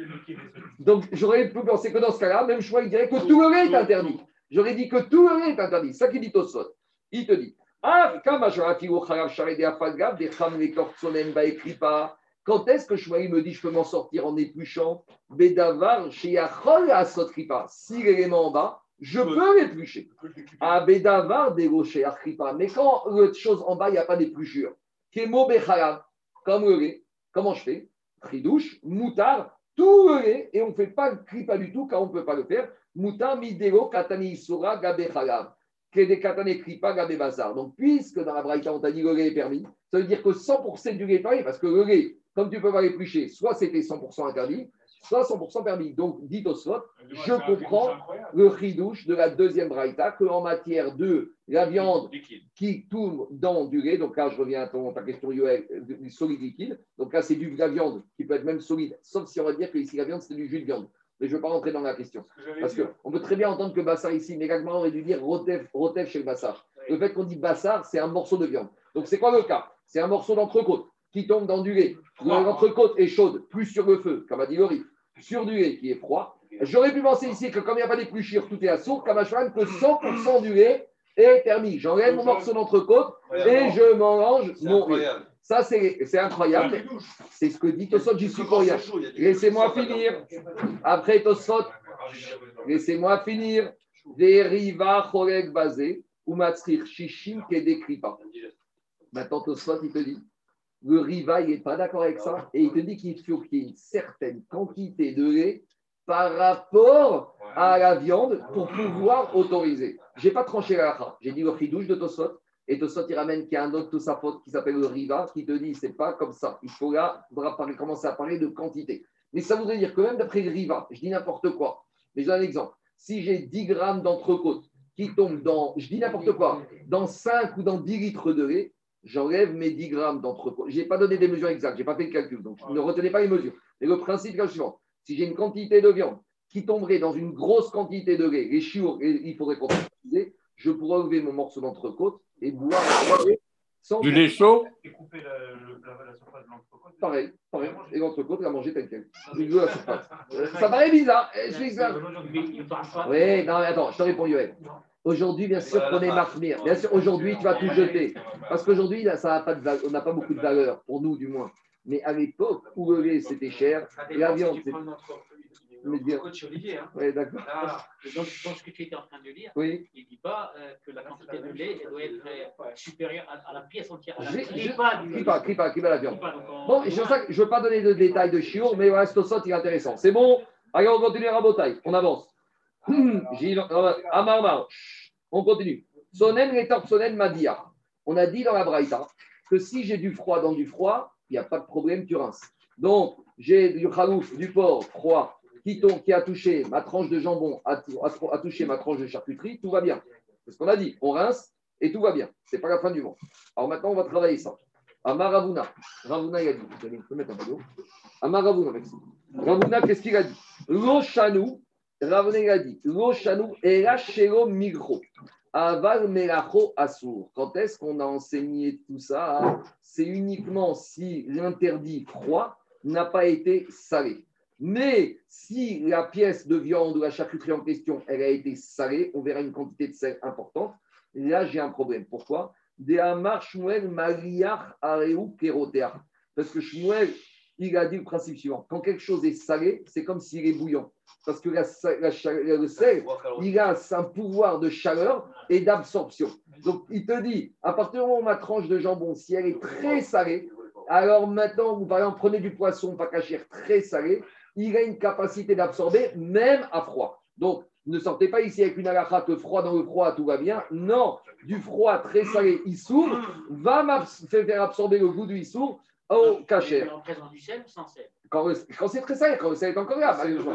Donc j'aurais pu penser que dans ce cas-là, même choix, il dirait que tout le lait est interdit. J'aurais dit que tout le lait est interdit. Ça qu'il dit Tosfot. Il te dit Ah, Quand est-ce que Shmuel me dit je peux m'en sortir en épluchant Bedavar chez Achol asot kripa. Si l'élément en bas, je peux l'éplucher. Bedavar des rochers Achripa. Mais quand l'autre chose en bas, il n'y a pas d'épluchure. Kemo comme le lait, comment je fais? Tridouche, moutard, tout le lait, et on ne fait pas le kripa du tout car on ne peut pas le faire. Moutar midero katani isura gabe chalav. Kede katane kripa gabe bazar. Donc, puisque dans la braïta, on t'a dit le lait est permis, ça veut dire que 100% du lait est permis, parce que le lait, comme tu peux pas l'éplucher, soit c'était 100% interdit, soit 100% permis. Donc, dit au slot, je comprends le chidouche de la deuxième braïta, qu'en matière de la viande qui tourne dans du lait, donc là je reviens à ton, ta question du solide liquide, donc là c'est du de la viande qui peut être même solide, sauf si on va dire que ici la viande c'est du jus de viande. Mais je ne veux pas rentrer dans la question. Parce qu'on peut très bien entendre que Bassar ici, mais Gagmar aurait dû dire Rotef, Rotef chez le Bassar. Le fait qu'on dit Bassar, c'est un morceau de viande. Donc c'est quoi le cas? C'est un morceau d'entrecôte qui tombe dans du lait. L'entrecôte est chaude, plus sur le feu, comme a dit Lori, sur du lait qui est froid. J'aurais pu penser ici que comme il n'y a pas d'épluchure, tout est à sourd, comme à cheval, que 100% du lait est permis. J'enlève mon morceau d'entrecôte et je mange mon lait. Ça, c'est incroyable. C'est ce que dit Tosot, j'y suis pour rien. Laissez-moi finir. Après Tosot, laissez-moi finir. Deriva chorek basé, ou matzrir shishim kedekripa. Maintenant, Tosot, il te dit, le Riva, il n'est pas d'accord avec ça, et il te dit qu'il faut qu'il y ait une certaine quantité de lait par rapport à la viande pour pouvoir autoriser. Je n'ai pas tranché la lacha. J'ai dit le chidouche de Tosot, et Tosot, il ramène qu'il y a un autre Tosafot qui s'appelle le Riva, qui te dit, c'est pas comme ça. Il faut là, commencer à parler de quantité. Mais ça voudrait dire que même d'après le Riva, je dis n'importe quoi, mais j'ai un exemple. Si j'ai 10 grammes d'entrecôte qui tombent dans, je dis n'importe quoi, dans 5 ou dans 10 litres de lait, j'enlève mes 10 grammes d'entrecôte. Je n'ai pas donné des mesures exactes, je n'ai pas fait le calcul, donc ne retenez pas les mesures. Mais le principe est le suivant. Si j'ai une quantité de viande qui tomberait dans une grosse quantité de lait, les chiots, et il faudrait qu'on utilise, je pourrais enlever mon morceau d'entrecôte et boire sans
Du lait chaud
Et couper la, le- la- la surface de l'entrecôte.
Pareil, pareil. Et l'entrecôte, la manger tel quel. Il veut la surface. Euh, Ça paraît bizarre. eh, Je suis bizarre. Oui, non, mais attends, je te réponds, Yoël. Aujourd'hui, bien sûr qu'on est marmire. Bien sûr, aujourd'hui, tu vas tout jeter. Parce qu'aujourd'hui, là, ça n'a pas de valeur. On n'a pas beaucoup de valeur, pour nous du moins. Mais à l'époque où le lait, c'était cher, la viande, c'était. Mais bien.
Coach Olivier, hein.
Oui, d'accord.
Dans, dans ce que tu étais en train de lire,
Oui.
il ne dit pas euh, que la quantité de lait doit être euh, supérieure à, à la pièce entière. à la clipa du-
Clipa, clipa, clipa la viande. Bon, c'est pour ça que je ne veux pas donner de détails de chiour, mais voilà, ce sot, il est intéressant. C'est bon? Allez, on continue à Rabotaille. On avance. On continue. Sonen et Sonen Madia. On a dit dans la Braïta que si j'ai du froid dans du froid, il n'y a pas de problème, tu rinces. Donc, j'ai du khalouf, du porc froid, qui, a touché ma tranche de jambon, a, touché ma tranche de charcuterie, tout va bien. C'est ce qu'on a dit. On rince et tout va bien. C'est pas la fin du monde. Alors maintenant, on va travailler ça. Amar Ravuna. Il a dit. Vous allez- mettre un. Amar Ravuna. Ravuna, qu'est-ce qu'il a dit? Lo Il a dit Lo Migro. Aval Melacho Assour. Quand est-ce qu'on a enseigné tout ça? C'est uniquement si l'interdit froid n'a pas été salé. Mais si la pièce de viande ou la charcuterie en question, elle a été salée, on verra une quantité de sel importante. Là, j'ai un problème. Pourquoi? Parce que Shmuel, il a dit le principe suivant. Quand quelque chose est salé, c'est comme s'il est bouillant. Parce que la, le sel, il a un pouvoir de chaleur et d'absorption. Donc, il te dit, à partir du moment où ma tranche de jambon, si elle est très salée, alors maintenant, vous par prenez du poisson pas cachère très salé, il a une capacité d'absorber même à froid. Donc, Ne sortez pas ici avec une halakha que froid dans le froid, tout va bien. Non, du froid très salé, Issour, va m'ab- faire absorber le goût du Issour au cachère.
En présence du sel ou sans sel?
Quand, quand c'est très salé, quand le sel est encore là, malheureusement.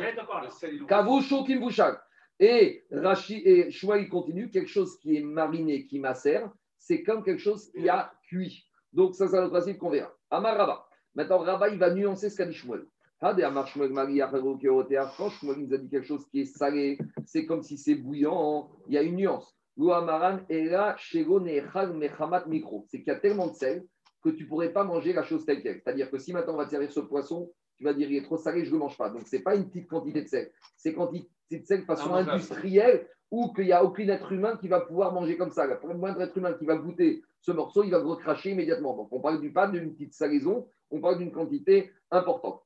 Kavushu Kimbouchak. Et Rashi et il continue, quelque chose qui est mariné, qui macère, c'est comme quelque chose qui a cuit. Donc, ça, c'est le principe qu'on verra. Amar Rabba. Maintenant, Rabba, il va nuancer ce qu'a dit Shmuel. Keotea. Quand Shmuel nous a dit quelque chose qui est salé, c'est comme si c'est bouillant, il y a une nuance. Lo Amaran Ela Shego Nechal Mechamat Mikro. C'est qu'il y a tellement de sel que tu ne pourrais pas manger la chose telle quelle. C'est-à-dire que si maintenant on va te servir ce poisson, tu vas dire il est trop salé, je ne le mange pas. Donc, ce n'est pas une petite quantité de sel. C'est quantité de sel de façon
Ah,
industrielle ou qu'il n'y a aucun être humain qui va pouvoir manger comme ça. Le moindre être humain qui va goûter ce morceau, il va le recracher immédiatement. Donc, on parle du pas d'une petite salaison, on parle d'une quantité importante.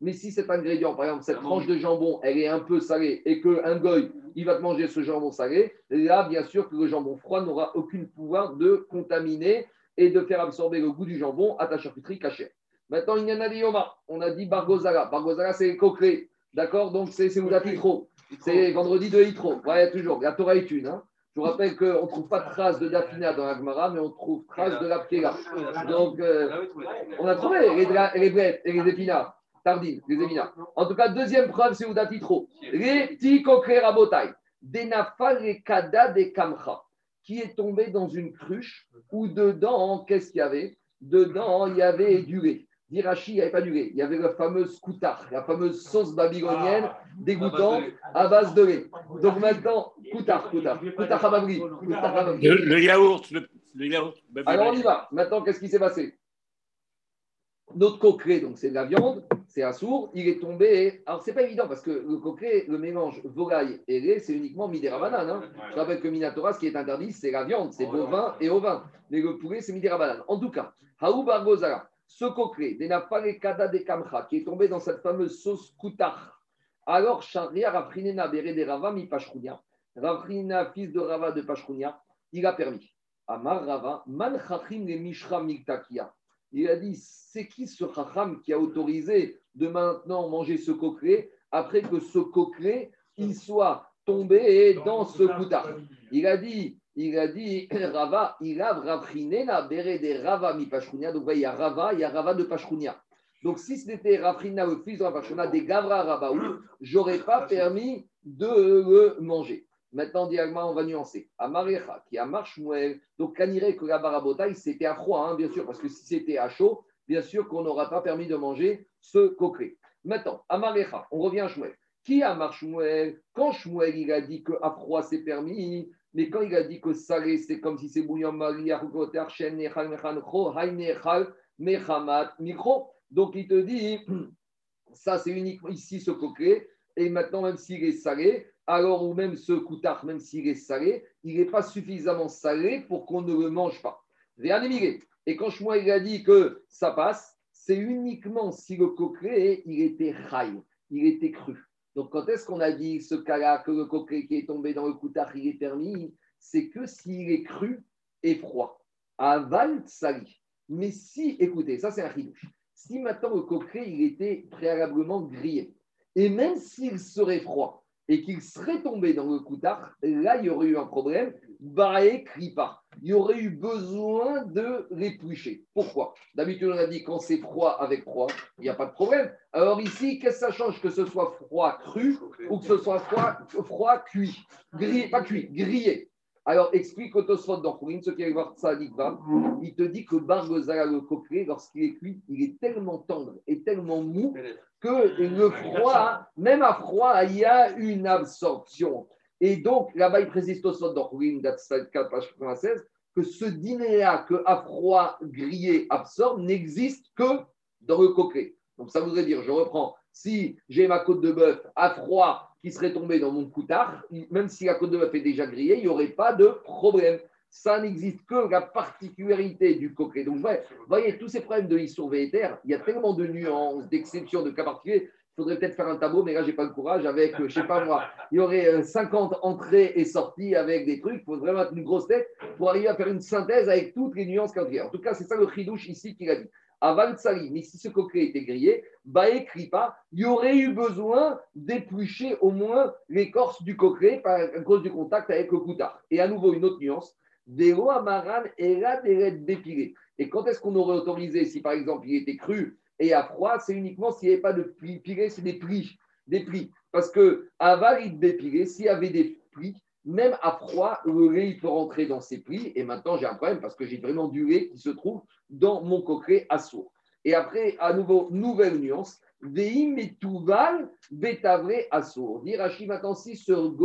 Mais si cet ingrédient, par exemple, cette tranche de jambon, elle est un peu salée et qu'un goy, il va te manger ce jambon salé, là, bien sûr que le jambon froid n'aura aucun pouvoir de contaminer et de faire absorber le goût du jambon à ta charcuterie cachée. Maintenant, il y en a des yoma. On a dit Bargozala. Bargozala, c'est les coquerets. D'accord? Donc, c'est c'est Oudat Hitro. C'est vendredi de Hitro. Ouais, toujours. La Torah est une. hein. Je vous rappelle qu'on ne trouve pas de trace de Dafina dans la Gemara, mais on trouve trace de la Pkela. Donc, euh, on a trouvé les, les blettes et les épinards. Tardine, les épinards. En tout cas, deuxième preuve, c'est Oudat Hitro. Les petits coquerets rabotai. Denafal et Kada de Kamcha, qui est tombé dans une cruche où dedans, qu'est-ce qu'il y avait? Dedans, il y avait du lait. D'Irachi, il n'y avait pas du lait. Il y avait la fameuse koutar, la fameuse sauce babylonienne dégoûtante à base de lait. Donc maintenant, koutar, koutar, koutar hababri, koutar hababri.
Le, le yaourt, le, le yaourt.
Alors on y va. Maintenant, qu'est-ce qui s'est passé? Notre coqueret, donc c'est de la viande, c'est un sourd, il est tombé. Alors c'est pas évident parce que le coqueret, le mélange volaille et lait, c'est uniquement midérabanan. Hein. Je rappelle que Minatora, ce qui est interdit, c'est la viande, c'est bovin et ovin. Mais le poulet, c'est midérabanan. En tout cas, Bargozara, ce coqueret, des Kamcha, qui est tombé dans cette fameuse sauce koutar. Alors, Sharia Rafrinena Bere de Rava mi Pashkounia. Rafrinena, fils de Rava de Pashkounia, il a permis. Amar Rava, Man Chachim le Mishra Miktakia. Il a dit c'est qui ce Chacham qui a autorisé de maintenant manger ce coqueret après que ce coqueret il soit tombé dans ce koutar Il a dit il a dit (clears throat) Rava, il a Rafrinena Bere de Rava mi Pashkounia. Donc, il y a Rava, il y a Rava de Pashkounia. Donc, si ce n'était Rafrina, le fils de Rafashona, des Gavra Rabaou, j'aurais pas permis de le manger. Maintenant, on va nuancer. Amarecha, qui a Marshmuel, donc Kanire que la barabotaille, c'était à froid, hein, bien sûr, parce que si c'était à chaud, bien sûr qu'on n'aura pas permis de manger ce coqueret. Maintenant, Amarecha, on revient à Shmuel. Qui a Marshmuel Quand Shmuel, il a dit qu'à froid, c'est permis, mais quand il a dit que salé, c'est comme si c'est bouillant, Maria, Shen, Nechal, Mechan, Nechal, Mechamat, Micro. Donc, il te dit, (clears throat) ça, c'est uniquement ici ce coquet. Et maintenant, même s'il est salé, alors, ou même ce coutard, même s'il est salé, il n'est pas suffisamment salé pour qu'on ne le mange pas. Et quand moi il a dit que ça passe, c'est uniquement si le coquet, il était rail, il était cru. Donc, quand est-ce qu'on a dit ce cas-là, que le coquet qui est tombé dans le coutard, il est permis C'est que s'il est cru et froid. Aval sali. Mais si, écoutez, ça c'est un ridouche. Si maintenant le coquet, il était préalablement grillé, et même s'il serait froid et qu'il serait tombé dans le coutard, là, il y aurait eu un problème. Bae kripa. Il y aurait eu besoin de l'éplucher. Pourquoi? D'habitude, on a dit quand c'est froid avec froid, il n'y a pas de problème. Alors ici, qu'est-ce que ça change? Que ce soit froid cru ou que ce soit froid, froid cuit Grillé, pas cuit, grillé. Alors, explique au Tosfot dans Kourin, ceux qui allaient voir ça, il te dit que Bargozala, le coqueret, lorsqu'il est cuit, il est tellement tendre et tellement mou que le froid, même à froid, il y a une absorption. Et donc, là-bas, il précise Tosfot 4, page 96, que ce dîner-là, que à froid grillé absorbe, n'existe que dans le coqueret. Donc, ça voudrait dire, je reprends, si j'ai ma côte de bœuf à froid qui serait tombée dans mon coutard, même si la côte de bœuf est déjà grillée, il n'y aurait pas de problème. Ça n'existe que la particularité du coquet. Donc, vous voyez, tous ces problèmes de l'histoire vétéraire, il y a tellement de nuances, d'exceptions, de cas particuliers. Il faudrait peut-être faire un tableau, mais là, je n'ai pas le courage. Avec, euh, je ne sais pas moi, il y aurait euh, 50 entrées et sorties avec des trucs. Il faut vraiment une grosse tête pour arriver à faire une synthèse avec toutes les nuances qu'il y a. En tout cas, c'est ça le chidouche ici qu'il a dit. Aval Tsali, mais si ce coquet était grillé, bah il y aurait eu besoin d'éplucher au moins l'écorce du coquet par- à cause du contact avec le coutard. Et à nouveau, une autre nuance, des lois amaran et là dépilées. Et quand est-ce qu'on aurait autorisé, si par exemple il était cru et à froid, c'est uniquement s'il n'y avait pas de pilé, c'est des plis, des plis. Parce que aval, il dépilé, s'il y avait des plis, même à froid, le lait il peut rentrer dans ces plis. Et maintenant, j'ai un problème parce que j'ai vraiment du lait qui se trouve dans mon coquet à sourd. Et après, à nouveau, nouvelle nuance. Veim et Touval, Bétavré à sourd. Dire Rachid maintenant, si sur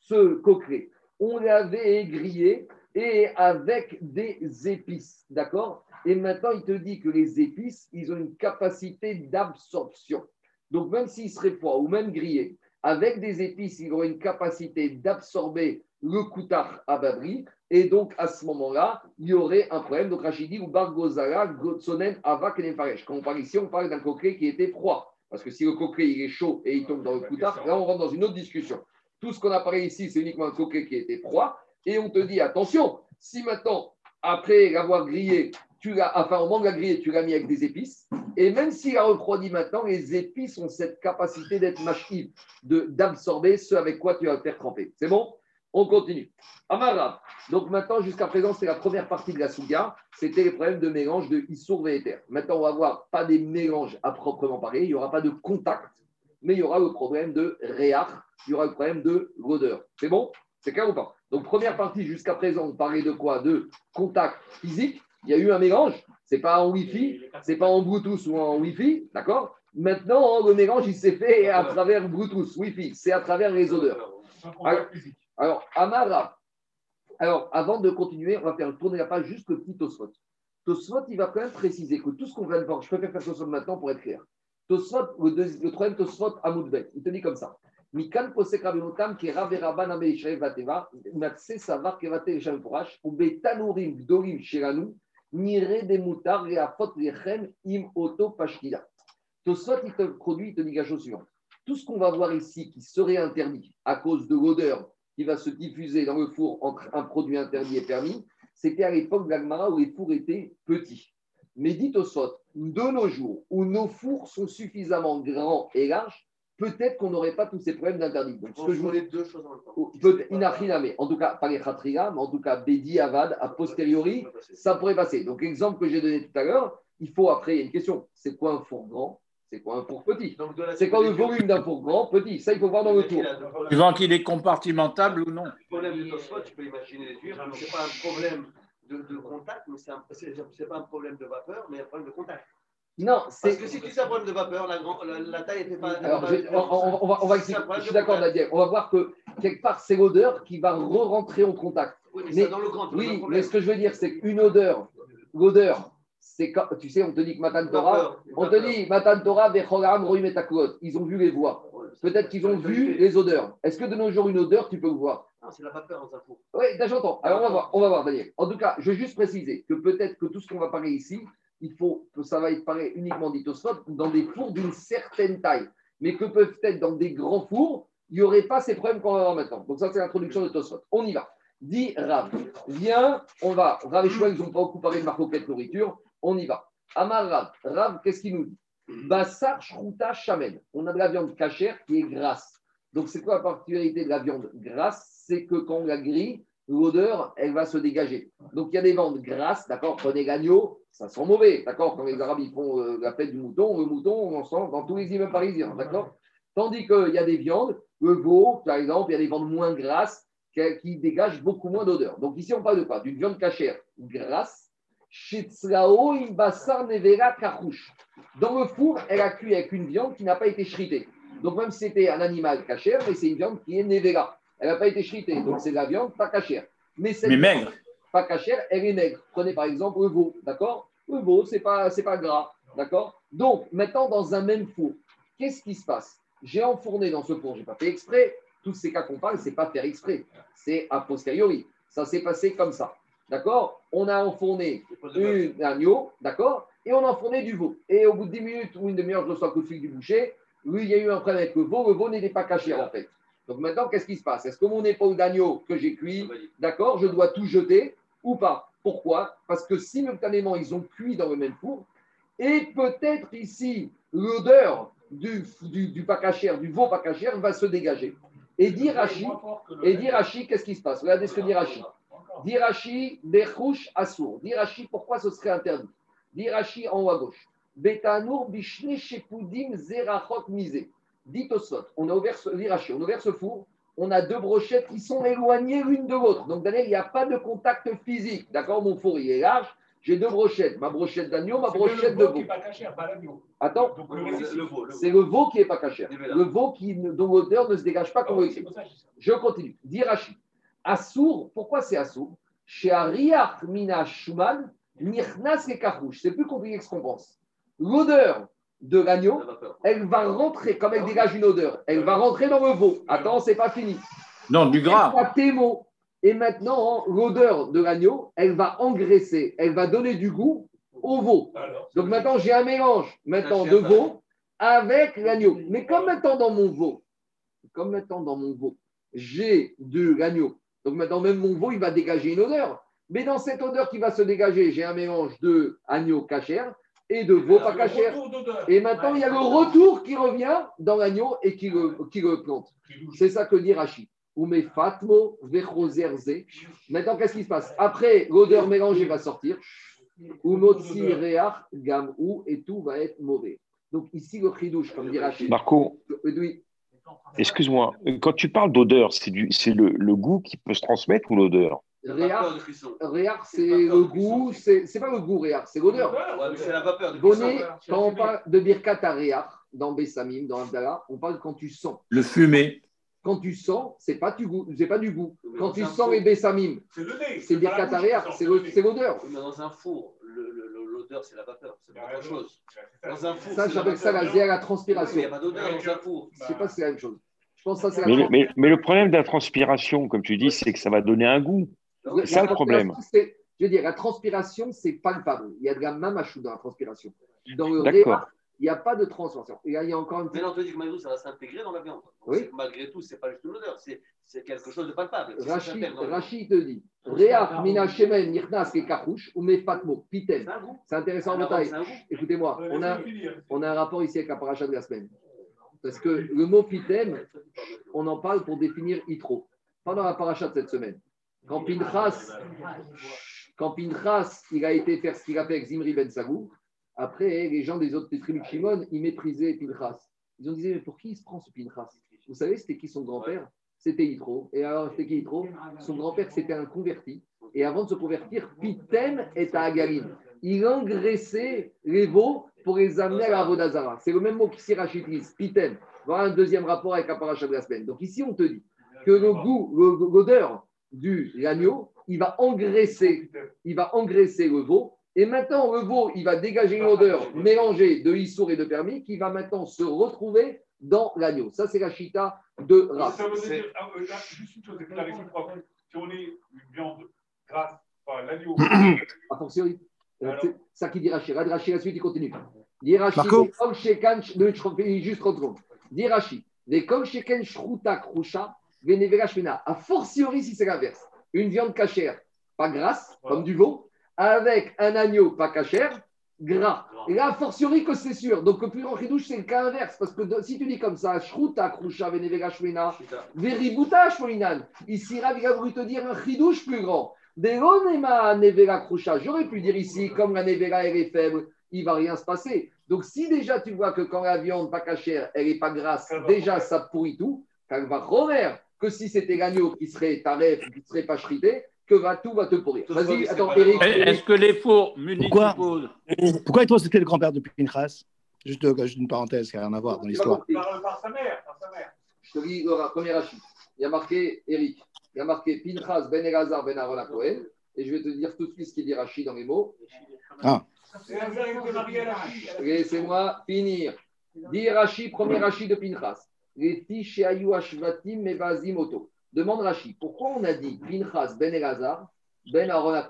ce coquet, on l'avait grillé et avec des épices. D'accord? Et maintenant, il te dit que les épices, ils ont une capacité d'absorption. Donc, même s'il serait froid ou même grillé, avec des épices, ils auraient une capacité d'absorber le coutard à babri. Et donc, à ce moment-là, il y aurait un problème. Donc, Rachidi ou Bargozala, Gotsonen, Avak et Nefaresh. Quand on parle ici, on parle d'un coquet qui était froid. Parce que si le coquet il est chaud et il tombe dans le coutard, là, on rentre dans une autre discussion. Tout ce qu'on a parlé ici, c'est uniquement un coquet qui était froid. Et on te dit, attention, si maintenant, après l'avoir grillé, tu l'as, enfin, au moment de tu l'as mis avec des épices, et même s'il a refroidi maintenant, les épices ont cette capacité d'être machive, d'absorber ce avec quoi tu vas le faire tremper. C'est bon? On continue. Amara. Donc maintenant, jusqu'à présent, c'est la première partie de la Souga. C'était les problèmes de mélange de Issour Éther. Maintenant, on va voir pas des mélanges à proprement parler, il n'y aura pas de contact, mais il y aura le problème de réach, il y aura le problème de l'odeur. C'est bon? C'est clair ou pas? Donc, première partie, jusqu'à présent, on parlait de quoi? De contact physique. Il y a eu un mélange. C'est pas en Wi-Fi, c'est pas en Bluetooth ou en Wi-Fi, d'accord? Maintenant, le mélange, il s'est fait à travers Bluetooth, Wi-Fi, c'est à travers les odeurs. Alors, alors, Amara. Alors, avant de continuer, on va faire tourner la page juste le petit Tosfot. Tosfot, il va quand même préciser que tout ce qu'on vient de voir, je préfère faire Tosfot maintenant pour être clair. Tosfot, le, deuxi- le troisième Tosfot, Amoudbet, il te dit comme ça. Mikan posek ki ame vateva, matse savar kevate yishem porash, ou betanurim gdorim shiranu, nire de mutar reafot lechem im auto pashkila. Tosfot, il te produit, il te dit. Tout ce qu'on va voir ici qui serait interdit à cause de l'odeur qui va se diffuser dans le four entre un produit interdit et permis, c'était à l'époque de l'Agmara où les fours étaient petits. Mais dit au sot, de nos jours, où nos fours sont suffisamment grands et larges, peut-être qu'on n'aurait pas tous ces problèmes d'interdit. Donc, ce que je voulais
deux choses en même temps.
Oh, peut en tout cas, pas les khatriya, mais en tout cas, Bedi Avad, a posteriori, ça pourrait passer. Donc, l'exemple que j'ai donné tout à l'heure, il faut après, il y a une question c'est quoi un four grand? C'est quoi un four petit? C'est quoi le volume d'un four grand Petit? Ça, il faut voir dans le tour.
Suivant qu'il est compartimentable ou non?
Le problème de Tosfot, tu peux imaginer les tuiles, ce n'est pas un problème de, de contact, mais c'est pas un problème de vapeur, mais un problème de contact.
Non,
Parce
c'est.
que si tu dis un problème de vapeur, la, grand- la, la taille n'était pas.
Alors, je- on, va, on va
Si
expliquer. Je suis d'accord. Nadia. On va voir que quelque part, c'est l'odeur qui va re-rentrer en contact.
Oui, mais,
Mais-
dans le grand.
Oui, mais ce que je veux dire, c'est qu'une odeur, l'odeur, c'est quand, tu sais, on te dit que Matan Torah, on te dit Matan Torah. Ils ont vu les voix. Peut-être qu'ils ont vu les odeurs. Est-ce que de nos jours, une odeur, tu peux le voir?
Non, c'est la vapeur dans un four.
Oui, j'entends. Alors, on va voir, on va voir, Daniel. En tout cas, je veux juste préciser que peut-être que tout ce qu'on va parler ici, il faut que ça va être parlé uniquement d'itosphot dans des fours d'une certaine taille, mais que peut-être dans des grands fours, il n'y aurait pas ces problèmes qu'on va voir maintenant. Donc, ça, c'est l'introduction de Tosfot. On y va. Dis Rav, viens, on va. Rav et Shmuel, ils ont pas beaucoup parlé de marcoquette nourriture. On y va. Amar Rav, Rav, qu'est-ce qu'il nous dit? Bassar Shruta Shamen. On a de la viande cachère qui est grasse. Donc, c'est quoi la particularité de la viande grasse? C'est que quand on la grille, l'odeur, elle va se dégager. Donc, il y a des viandes grasses, d'accord? Prenez l'agneau, ça sent mauvais, d'accord Quand les Arabes ils font euh, la fête du mouton, le mouton, on en sent dans tous les immeubles parisiens, d'accord Tandis qu'il y a des viandes, le veau, par exemple, il y a des viandes moins grasses qui, dégagent beaucoup moins d'odeur. Donc, ici, on parle de quoi? D'une viande cachère grasse. Dans le four, elle a cuit avec une viande qui n'a pas été shritée. Donc, même si c'était un animal cachère, mais c'est une viande qui est nevera. Elle n'a pas été shritée. Donc, c'est de la viande pas cachère. Mais,
Mais maigre.
Pas cachère, elle est maigre. Prenez par exemple le veau, d'accord? Le veau, c'est pas, c'est pas gras, d'accord? Donc, maintenant, dans un même four, qu'est-ce qui se passe? J'ai enfourné dans ce four, j'ai pas fait exprès. Tous ces cas qu'on parle, c'est pas faire exprès. C'est a posteriori. Ça s'est passé comme ça. D'accord? On a enfourné une agneau, d'accord? Et on a enfourné du veau. Et au bout de 10 minutes ou une demi-heure, je reçois un coup de fil du boucher. Lui, il y a eu un problème avec le veau. Le veau n'était pas caché, en fait. Donc maintenant, qu'est-ce qui se passe? Est-ce que mon épaule d'agneau que j'ai cuit, d'accord, je dois tout jeter ou pas Pourquoi? Parce que simultanément, ils ont cuit dans le même four. Et peut-être ici, l'odeur du, du, du du veau pakachère, va se dégager. Et dit Rashi, et dit Rashi, qu'est-ce qui se passe? Regardez ce que dit Rashi. Dit Rashi, Bechouch Assour. Dit Rashi, pourquoi ce serait interdit? Dit Rashi en haut à gauche. Betanour Bishne Shepudim Zerachot Mise. Dit Tosfot, on a ouvert ce, on a ouvert ce four, on a deux brochettes qui sont éloignées l'une de l'autre. Donc, Daniel, il n'y a pas de contact physique. D'accord Mon four, il est large. J'ai deux brochettes. Ma brochette d'agneau, ma brochette de veau.
Veau.
c'est le veau qui n'est pas caché. Le veau qui, dont l'odeur ne se dégage pas comme on écrit. Je continue. Dirachi. Assour, pourquoi c'est Assour? Chez Ariach Mina Shuman, Nirnas et. C'est plus compliqué que ce qu'on pense. L'odeur de l'agneau, elle va rentrer, comme elle dégage une odeur, elle va rentrer dans le veau. Attends, c'est pas fini.
Non, du gras.
Et maintenant, l'odeur de l'agneau, elle va engraisser, elle va donner du goût au veau. Donc maintenant, j'ai un mélange maintenant de veau avec l'agneau. Mais comme maintenant dans mon veau, comme maintenant dans mon veau, j'ai de l'agneau. Donc maintenant, même mon veau, il va dégager une odeur. Mais dans cette odeur qui va se dégager, j'ai un mélange de agneau cachère et de veau pas cachère. Et maintenant, il y a le retour qui revient dans l'agneau et qui le, qui le plante. C'est ça que dit Rachid. Ou mes fatmo vechozerze. Maintenant, qu'est-ce qui se passe Après, l'odeur mélangée va sortir. Ou motzi reach gam ou et tout va être mauvais. Donc ici, le chidouche, comme dit Rachid.
Marco,
Oui,
excuse-moi, quand tu parles d'odeur, c'est du- c'est le, le goût qui peut se transmettre ou l'odeur?
Réar. Réar, c'est le goût, c'est c'est pas le goût, Réar, c'est l'odeur.
C'est la vapeur.
Bonnet, quand on parle de Birkat à Réar, dans Bessamim, dans Abdallah, on parle quand tu sens.
Le fumé.
Quand tu sens, c'est pas du goût, c'est pas du goût.
Mais
Quand tu sens les Bessamim,
C'est le nez.
c'est Birkat à Réar, c'est l'odeur.
Dans un four, l'odeur, c'est la vapeur. C'est pas autre chose. Dans un four,
Ça,
c'est
j'appelle ça la
mais Il
transpiration.
n'y a pas d'odeur dans un four.
Je sais pas si c'est la même chose. Je pense que ça, c'est la
mais, le-
transpiration.
mais, mais le problème de la transpiration, comme tu dis, c'est que ça va donner un goût. C'est ça le problème.
Je veux dire, la transpiration, c'est palpable. Il y a de la mamachou dans la transpiration. Dans le
D'accord.
réa, il n'y a pas de transpiration. Et là, il y a encore une
Mais non, tu dis que malgré tout, ça va s'intégrer dans la viande.
Oui.
c'est- Malgré tout, c'est pas juste une odeur, c'est c'est quelque chose de palpable.
Rachid,
dans.
Rachid te dit Réach mina shemen nirnas ke karouche ou mefatmo pitem.
C'est
intéressant en
Un arôme,
détail. Écoutez-moi, on a, on a un rapport ici avec la paracha de la semaine. Parce que le mot pitem, on en parle pour définir Itro. Pendant la paracha de cette semaine. Quand Pinchas, il a été faire ce qu'il a fait avec Zimri Ben Sagou, après, les gens des autres des tribus de Shimon, ils méprisaient Pinchas. Ils ont dit, mais pour qui il se prend ce Pinchas? Vous savez, c'était qui son grand-père? C'était Yitro. Et alors, c'était qui Yitro? Son grand-père, c'était un converti. Et avant de se convertir, Pitem est à Agalim. Il engraissait les veaux pour les amener à la Vodazara. C'est le même mot qu'ici Rachid utilise, Pitem. Voilà un deuxième rapport avec la de la semaine. Donc ici, on te dit que le goût, l'odeur du l'agneau, il va engraisser, il va engraisser le veau. Et maintenant, le veau, il va dégager une odeur mélangée de issour et de permis qui va maintenant se retrouver dans l'agneau. Ça, c'est la chita de Raph.
Ça veut dire, ah, euh, là, juste une chose. Si on est une viande grasse, enfin l'agneau, (coughs)
A fortiori. Euh, ça qui dit Rachid. Rachid, la suite, il continue. Dit Rachid, sh- de- je finis juste 30 secondes. Dit Rachid, kol sheken shruta krusha, venevera shmena. A fortiori, si c'est l'inverse. Une viande cachère, pas grasse, comme du veau, avec un agneau pas cachère, gras. Et là, a fortiori que c'est sûr. Donc, le plus grand chidouche, c'est le cas inverse. Parce que de- si tu dis comme ça, shruta krusha, venevera shmena,
Chita.
Veributa, Shmolinan. Ici, Rav, voulu te dire un chidouche plus grand. Delonema nevera kroucha. J'aurais pu dire ici, comme la nevera elle est faible, il va rien se passer. Donc, si déjà tu vois que quand la viande pas cachère, elle n'est pas grasse, déjà ça pourrit tout, quand va rover que si c'était l'agneau qui serait taref, qui serait pas chrité, que va, tout va te pourrir. Vas-y,
c'est
attends, Eric.
Est-ce que les fours
Pourquoi
municipaux.
Pourquoi toi c'était le grand-père de Pinchas juste, euh, juste une parenthèse qui n'a rien à voir dans l'histoire.
par, par sa mère, par sa mère.
Je te lis le premier Rachid. Il y a marqué Eric. Il y a marqué Pinchas ben Elazar ben Aaron Cohen. Et je vais te dire tout de suite ce qu'il dit Rachid dans les mots.
Ah,
la.
Laissez-moi finir. Dit Rashi, premier Rashi de Pinchas. Demande Rashi, pourquoi on a dit Pinchas ben Elazar ben Aaron à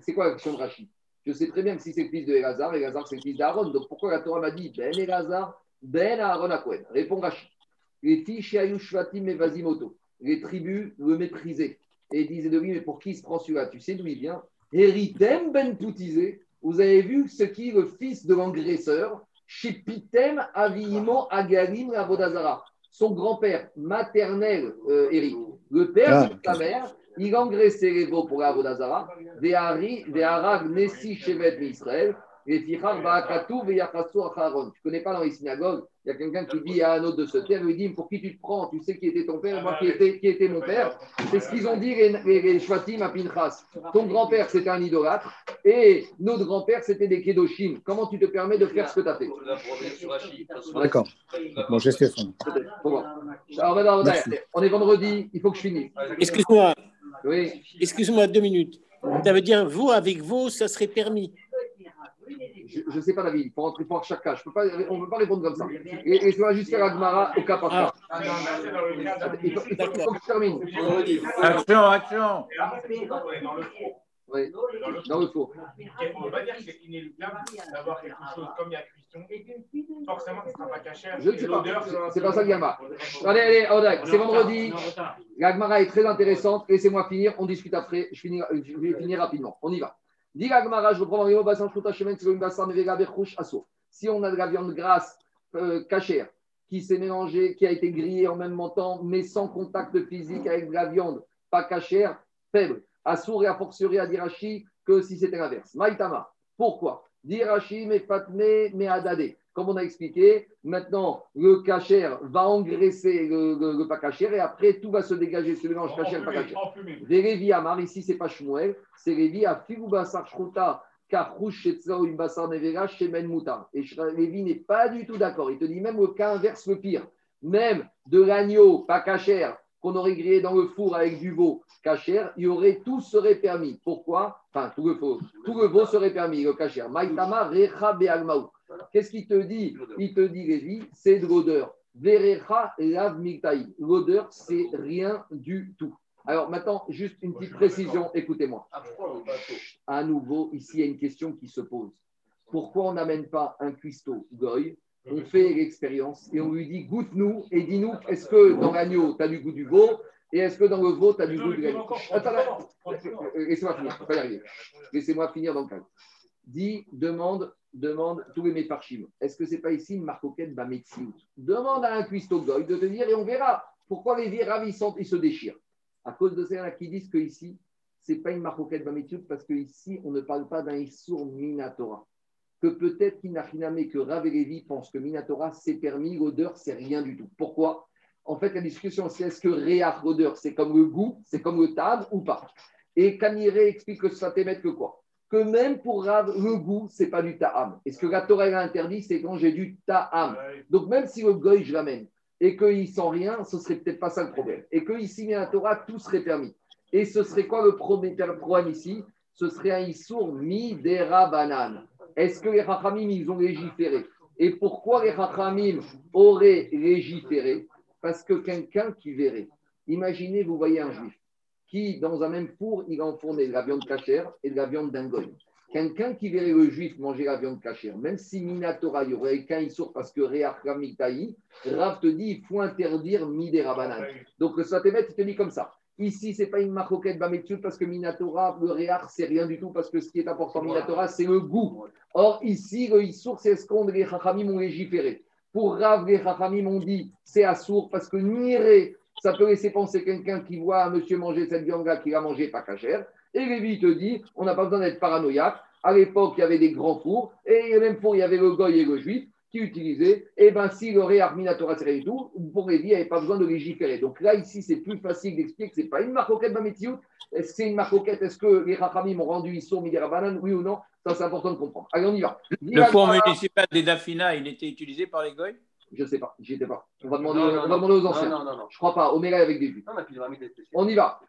C'est quoi la question de Rashi? Je sais très bien que si c'est le fils de Elazar, Elazar c'est le fils d'Aaron. Donc pourquoi la Torah m'a dit ben Elazar ben Aaron à Cohen? Répond Rashi. Les Shvatim Mevazim Oto. Les tribus le méprisaient. Et disaient de lui, mais pour qui il se prend celui-là? Tu sais d'où il vient? Héritem ben Poutizé, vous avez vu ce qui est le fils de l'engraisseur, chez Pitem Avimo Agalim Avodazara. Son grand-père maternel, euh, Eric, le père
Ah.
de sa mère, il engraissait les veaux pour Avodazara, des Hari- des Harag Nessi Shevet Israël, les Fichar Acharon. Tu connais pas dans les synagogues, il y a quelqu'un qui dit à un autre de se taire, il lui dit Pour qui tu te prends? Tu sais qui était ton père, moi qui était, qui était mon père. C'est ce qu'ils ont dit les, les, les Shvatim à Pinchas. Ton grand-père, c'était un idolâtre, et notre grand-père, c'était des Kedoshim. Comment tu te permets de faire ce que tu as fait
D'accord. Bon, j'ai Stéphane.
Bon, maintenant,
Merci.
on est vendredi, il faut que je finisse.
Excuse-moi,
Oui,
excuse-moi deux minutes. Ça veut dire, vous, avec vous, ça serait permis.
Je ne sais pas, David, il faut rentrer pour chaque cas. Je peux pas, on ne peut pas répondre comme ça. Et, et ça va juste faire Agmara au cas par cas.
Ah,
Il faut, il faut- il faut que je termine.
Action, action.
Est dans le four.
Oui, dans le four.
On ne veut pas dire que c'est inéluctable d'avoir quelque chose comme il y a cuisson. Forcément, ce ne sera pas caché.
Je ne sais pas. C'est pas ça qu'il y a marre. Allez, allez, Odak, c'est vendredi. L'Agmara est très intéressante. Laissez-moi finir. On discute après. Je, finis, je vais finir rapidement. On y va. Si on a de la viande grasse, euh, cachère, qui s'est mélangée, qui a été grillée en même temps, mais sans contact physique avec de la viande, pas cachère, faible. Assour et a fortiori à Dirachi que si c'était l'inverse. Maïtama. Pourquoi? Dirachi, mais fatme, mais adadé. Comme on a expliqué, maintenant, le cachère va engraisser le, le, le pas cachère et après, tout va se dégager, ce mélange cachère, pas cachère. Des Lévi Amar, ici, c'est pas Shmuel, c'est Lévi à Figubasar Shruta, Karouch Shetzao Imbasar Nevera, Shemen Moutar. Et Lévi n'est pas du tout d'accord. Il te dit même le cas inverse, le pire. Même de l'agneau, pas cachère, qu'on aurait grillé dans le four avec du veau cachère, il y aurait, tout serait permis. Pourquoi? Enfin, tout le, veau, tout le veau serait permis, le cachère. Maïtama Recha Be'almaou. Qu'est-ce qu'il te dit? Il te dit, Lévi, c'est de l'odeur. Verecha Lav. L'odeur, c'est rien du tout. Alors maintenant, juste une petite précision, écoutez-moi. À nouveau, ici, il y a une question qui se pose. Pourquoi on n'amène pas un cuistot goy? On fait l'expérience et on lui dit goûte-nous et dis-nous est-ce que dans l'agneau, tu as du goût du veau et est-ce que dans le veau, tu as du goût de l'agneau Attends, attends. Laissez-moi finir, je vais pas y arriver. Laissez-moi finir dans le cadre. Dis, demande, demande tous les méparchim. Est-ce que c'est pas ici une marcoquette Bametsiout Demande à un cuistot de te dire et on verra pourquoi les vies ravissantes ils se déchirent. À cause de a qui disent que ici, c'est pas une marcoquette Bametsiout parce que ici, on ne parle pas d'un Issour Minatora. Que peut-être qu'Inachiname, que Rav et Lévi pensent que Minatora, c'est permis, l'odeur, c'est rien du tout. Pourquoi? En fait, la discussion, c'est est-ce que Réach, l'odeur, c'est comme le goût, c'est comme le tab ou pas? Et Kaniré explique que ça t'émet que quoi? Que même pour Rav, le goût, c'est pas du ta'am. Et ce que la Torah a interdit, c'est quand j'ai du ta'am. Donc même si le goy, je l'amène, et qu'il sent rien, ce serait peut-être pas ça le problème. Et que ici, mais la Torah, tout serait permis. Et ce serait quoi le problème ici? Ce serait un issour midera banane. Est-ce que les Chachamim, ils ont légiféré? Et pourquoi les Chachamim auraient légiféré? Parce que quelqu'un qui verrait, imaginez, vous voyez un juif qui, dans un même four, il a enfourné de la viande cachère et de la viande d'Angoy. Quelqu'un qui verrait le juif manger la viande cachère, même si Minatora, il y aurait qu'un issour parce que Réachramitaï, Rav te dit il faut interdire Midera banane. Donc le Satémet, il te dit comme ça. Ici, ce n'est pas une maroquette Bametsu parce que Minatora, le Réach, c'est rien du tout parce que ce qui est important Minatora, c'est le goût. Or, ici, le Issour, c'est ce qu'on les Chachamim ont légiféré. Pour Rav, les Chachamim ont dit c'est assour parce que Niré, ça peut laisser penser quelqu'un qui voit un monsieur manger cette viande-là qu'il a mangé pas cachère. Et Lévi te dit on n'a pas besoin d'être paranoïaque. À l'époque, il y avait des grands fours et même four, il y avait le goy et le juif qui utilisaient. Et bien, si le Réach Minatora, c'est rien du tout, pour Lévi, il n'y avait pas besoin de légiférer. Donc là, ici, c'est plus facile d'expliquer que ce n'est pas une marcoquette Bametiout. Est-ce que c'est une marcoquette Est-ce que les Chachamim ont rendu Issour Midera Banane Oui ou non? Ça, c'est important de comprendre. Allez, on y va.
Le four municipal des Dafina, il était utilisé par les Goy?
Je ne sais pas, j'y étais pas. On va demander,
Non, non,
on va
non.
demander aux anciens.
Non, non, non, non.
Je crois pas. Oméga avec des vues. On y va.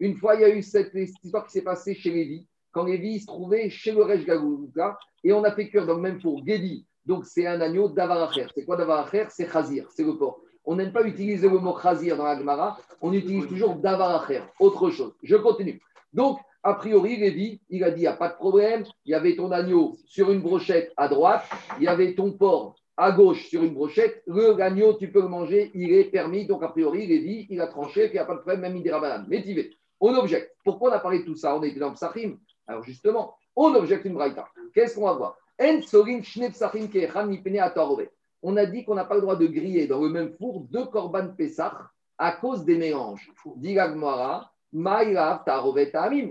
Une fois, il y a eu cette, histoire qui s'est passée chez Lévi, quand Lévi se trouvait chez le Gaouta, et on a fait cœur dans le même pour Gedi. Donc, c'est un agneau d'Avar Acher. C'est quoi d'Avar Acher? C'est Khazir, c'est le porc. On n'aime pas utiliser le mot Khazir dans la Gemara, on utilise toujours d'Avar Acher, autre chose. Je continue. Donc, a priori, Lévi, il a dit, il n'y a pas de problème, il y avait ton agneau sur une brochette à droite, il y avait ton porc à gauche sur une brochette, le agneau, tu peux le manger, il est permis. Donc, a priori, dit, il a tranché, puis il n'y a pas de problème, même il banane. Mais tu on objecte. Pourquoi on a parlé de tout ça? On était dans le Psachim. Alors, justement, on objecte une braïta. Qu'est-ce qu'on va voir? On a dit qu'on n'a pas le droit de griller dans le même four deux korban Pessah à cause des mélanges. Dit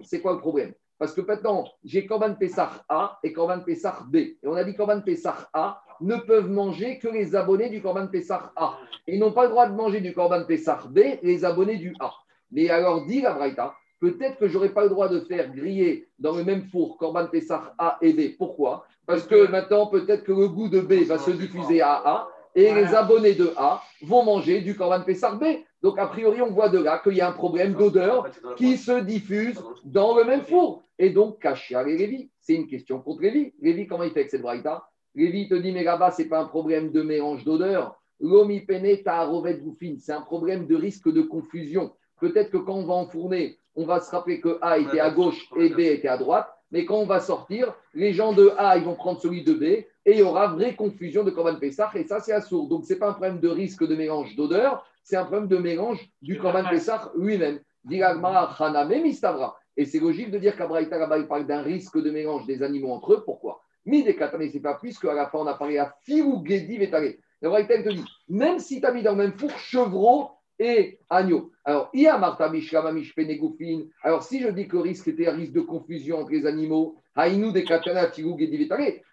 C'est quoi le problème? Parce que maintenant, j'ai Korban Pessah A et Korban Pessah B. Et on a dit Korban Pessah A ne peuvent manger que les abonnés du Korban Pessah A. Et ils n'ont pas le droit de manger du Korban Pessah B, les abonnés du A. Mais alors, dit la Braïta, peut-être que j'aurais pas le droit de faire griller dans le même four Korban Pessah A et B. Pourquoi? Parce que maintenant, peut-être que le goût de B va se diffuser à A et les abonnés de A vont manger du Korban Pessah B. Donc, a priori, on voit de là qu'il y a un problème d'odeur qui se diffuse dans le même four. Et donc, Kachia et Lévi, c'est une question contre Lévi. Lévi, comment il fait avec cette braïta? Lévi te dit, mais là-bas, ce n'est pas un problème de mélange d'odeur. L'homi pene ta bouffine, c'est un problème de risque de confusion. Peut-être que quand on va enfourner, on va se rappeler que A était à gauche et B était à droite. Mais quand on va sortir, les gens de A, ils vont prendre celui de B et il y aura vraie confusion de Korban Pessah. Et ça, c'est assourd. Donc, ce n'est pas un problème de risque de mélange d'odeur, c'est un problème de mélange du Korban Pessah lui-même. Et c'est logique de dire qu'Abraïta là-bas, il parle d'un risque de mélange des animaux entre eux. Pourquoi? Mi des katane, c'est pas plus qu'à la fin, on a parlé à Fiou Gedi Vetare. L'Abraïta, te dit, même si tu as mis dans le même four chevreau et agneau. Alors, alors si je dis que le risque était un risque de confusion entre les animaux,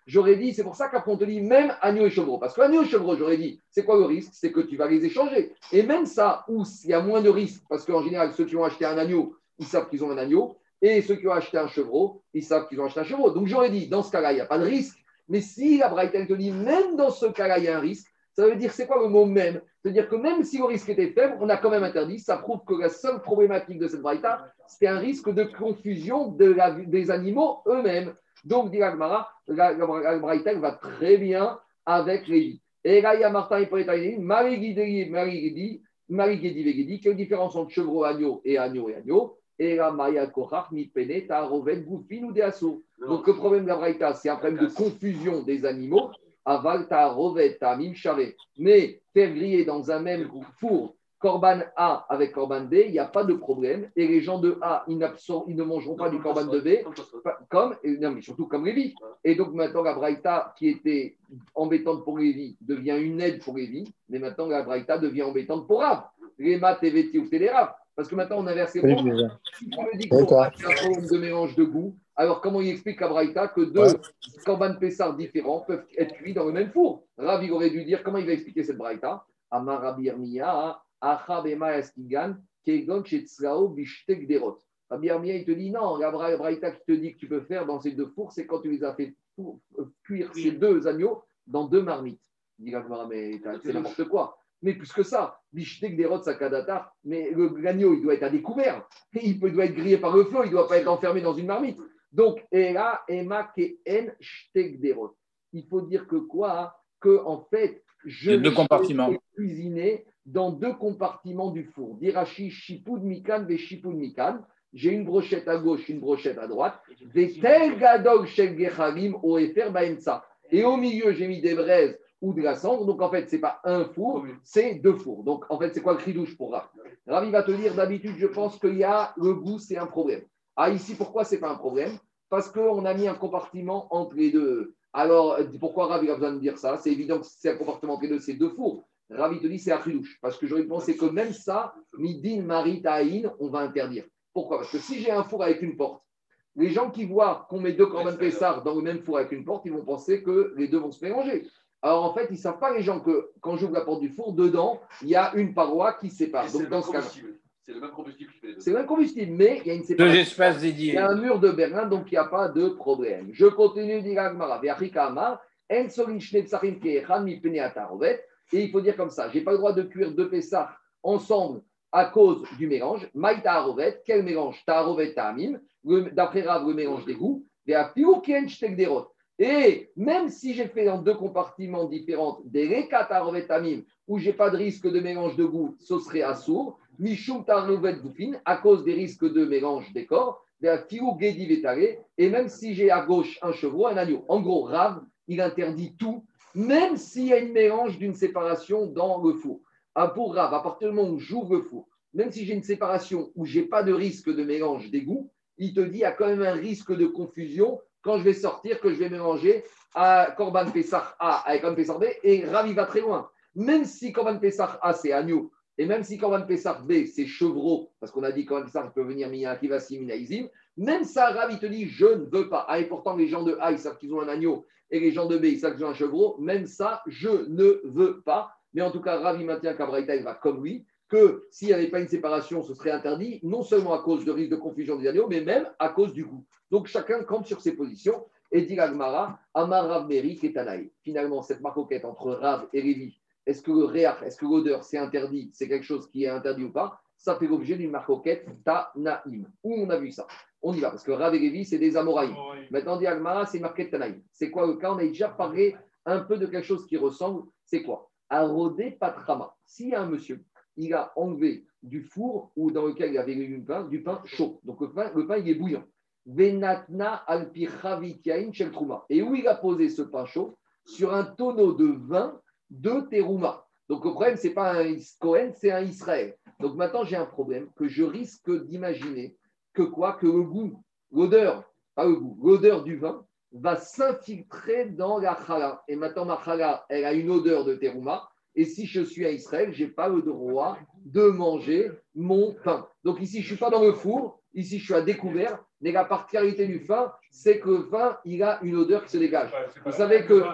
j'aurais dit, c'est pour ça qu'après on te dit même agneau et chevreau. Parce qu'agneau et chevreau, j'aurais dit, c'est quoi le risque? C'est que tu vas les échanger. Et même ça, où il y a moins de risques, parce qu'en général, ceux qui ont acheté un agneau, ils savent qu'ils ont un agneau, et ceux qui ont acheté un chevreau, ils savent qu'ils ont acheté un chevreau. Donc j'aurais dit, dans ce cas-là, il n'y a pas de risque. Mais si la Brighton te dit, même dans ce cas-là, il y a un risque, ça veut dire, c'est quoi le mot même? C'est-à-dire que même si le risque était faible, on a quand même interdit. Ça prouve que la seule problématique de cette braïta, c'était un risque de confusion de la- des animaux eux-mêmes. Donc, dit l'Agmara, la, la, braïta va très bien avec Lévi. Et là, il y a Martin et Paul Marie Guideli, Marie Guidi, Marie Guidi, Guidi, quelle différence entre chevreau, agneau et agneau et agneau? Et là, Maya Kochach, mi pene, ta rovet, goufin ou des assauts. Donc, le problème de la braïta, c'est un problème de confusion des animaux. Aval, ta rovet, ta mim charé. Mais faire griller dans un même four Corban A avec Corban B, il n'y a pas de problème. Et les gens de A, ils, ne mangeront pas du Corban de B, comme, et non, mais surtout comme Lévi. Et donc maintenant, la Braïta, qui était embêtante pour Lévi, devient une aide pour Lévi. Mais maintenant, la Braïta devient embêtante pour Rav. Les maths et Véti ou. Parce que maintenant, on inverse les
Oui.
Si tu me dis que a un problème de mélange de goût, alors comment il explique à Braïta que deux
Ouais.
Corban Pessar différents peuvent être cuits dans le même four? Rav, il aurait dû dire comment il va expliquer cette Braïta? Amar Rabbi Yirmiya, Acha Bema Eskigan, Kegon Bishtek Derot. Rabbi il te dit non, la Bra- Braïta qui te dit que tu peux faire dans ces deux fours, c'est quand tu les as fait euh, cuire ces deux agneaux dans deux marmites. Il dit mais c'est n'importe quoi. Mais plus que ça, Bishtek Derot Sakadatar, mais le- l'agneau, il doit être à découvert. Il peut- doit être grillé par le feu, il ne doit pas être enfermé dans une marmite. Donc, Era, Ema, Ken, Shtek Derot. Il faut dire que quoi? Que en fait, je
deux compartiments.
cuisiné dans deux compartiments du four. Dirachi, Shipoud Mikan, ve Shipoud Mikan. J'ai une brochette à gauche, une brochette à droite. Vetel Gadol Shel Gechalim, Oefer Baemsa. Et au milieu, j'ai mis des braises ou de la cendre. Donc, en fait, ce n'est pas un four, c'est deux fours. Donc, en fait, c'est quoi le cri douche pour Rav? Ravi va te dire, d'habitude, je pense qu'il y a le goût, c'est un problème. Ah, ici, pourquoi c'est pas un problème? Parce qu'on a mis un compartiment entre les deux. Alors, pourquoi Ravi a besoin de dire ça? C'est évident que c'est un compartiment entre les deux, c'est deux fours. Ravi te dit, c'est un douche. Parce que j'aurais pensé que même ça, midin, marit, aïn, on va interdire. Pourquoi? Parce que si j'ai un four avec une porte, les gens qui voient qu'on met deux corban pessard dans le même four avec une porte, ils vont penser que les deux vont se mélanger. Alors en fait, ils ne savent pas les gens que quand j'ouvre la porte du four, dedans, il y a une paroi qui sépare. Donc dans ce cas.
C'est le même combustible qui fait les deux.
c'est le même combustible, mais il y a une
Deux
séparation.
espaces
Il
dédiés.
y a un mur de Berlin, donc il n'y a pas de problème. Je continue, dit en atarovet. Et il faut dire comme ça j'ai pas le droit de cuire deux pessars ensemble à cause du mélange. Maï ta'arovet, quel mélange? Ta'arovet ta'amim, Le- d'après Rav, le mélange des goûts. Et même si j'ai fait dans deux compartiments différents des rekat ta'arovet ta'amim, où j'ai pas de risque de mélange de goût, ce serait assourd. Mishum ta'arovet boufin, à cause des risques de mélange des corps. Et même si j'ai à gauche un chevreau, un agneau. En gros, Rav, il interdit tout même s'il y a une mélange d'une séparation dans le four. Ah, pour Rav, à partir du moment où j'ouvre le four, même si j'ai une séparation où j'ai pas de risque de mélange des goûts, il te dit il y a quand même un risque de confusion quand je vais sortir, que je vais mélanger à Corban Pessah A avec Corban Pessah B, et Rav, il va très loin. Même si Corban Pessah A, c'est agneau, et même si Corban Pessah B, c'est chevreau, parce qu'on a dit Corban Pessah peut venir Mina Akivasi, Mina Izim, même ça, Rav, il te dit je ne veux pas. Ah, et pourtant, les gens de A, ils savent qu'ils ont un agneau, et les gens de B, ils savent qu'ils ont un chevreau, même ça, je ne veux pas. Mais en tout cas, Rav, il maintient qu'Abraïta, il va comme lui, que s'il n'y avait pas une séparation, ce serait interdit, non seulement à cause de risque de confusion des agneaux, mais même à cause du goût. Donc chacun campe sur ses positions. Et dit Agmara, Amar Rav Meri Ketanaï. Finalement, cette marcoquette entre Rav et Lévi, est-ce que le réach, est-ce que l'odeur, c'est interdit, c'est quelque chose qui est interdit ou pas Ça fait l'objet d'une marcoquette Tanaïm. Où on a vu ça? On y va, parce que Rav c'est des Amoraïm. Maintenant, dit Agmara, c'est marqué Tanaïm. C'est quoi le cas? On a déjà parlé un peu de quelque chose qui ressemble. C'est quoi? Arodé Patrama. S'il y a un monsieur, il a enlevé du four ou dans lequel il avait du pain, du pain chaud. Donc le pain, le pain il est bouillant. Venatna trouma. Et où il a posé ce pain chaud? Sur un tonneau de vin de terouma. Donc le problème, ce n'est pas un Cohen, c'est un Israël. Donc maintenant, j'ai un problème que je risque d'imaginer que quoi? Que le goût, l'odeur, pas le goût, l'odeur du vin va s'infiltrer dans la chala. Et maintenant, ma chala, elle a une odeur de terouma. Et si je suis à Israël, je n'ai pas le droit de manger mon pain. Donc ici, je ne suis pas dans le four, ici, je suis à découvert. Mais la particularité du pain, c'est que le pain, il a une odeur qui se dégage. Vous savez que,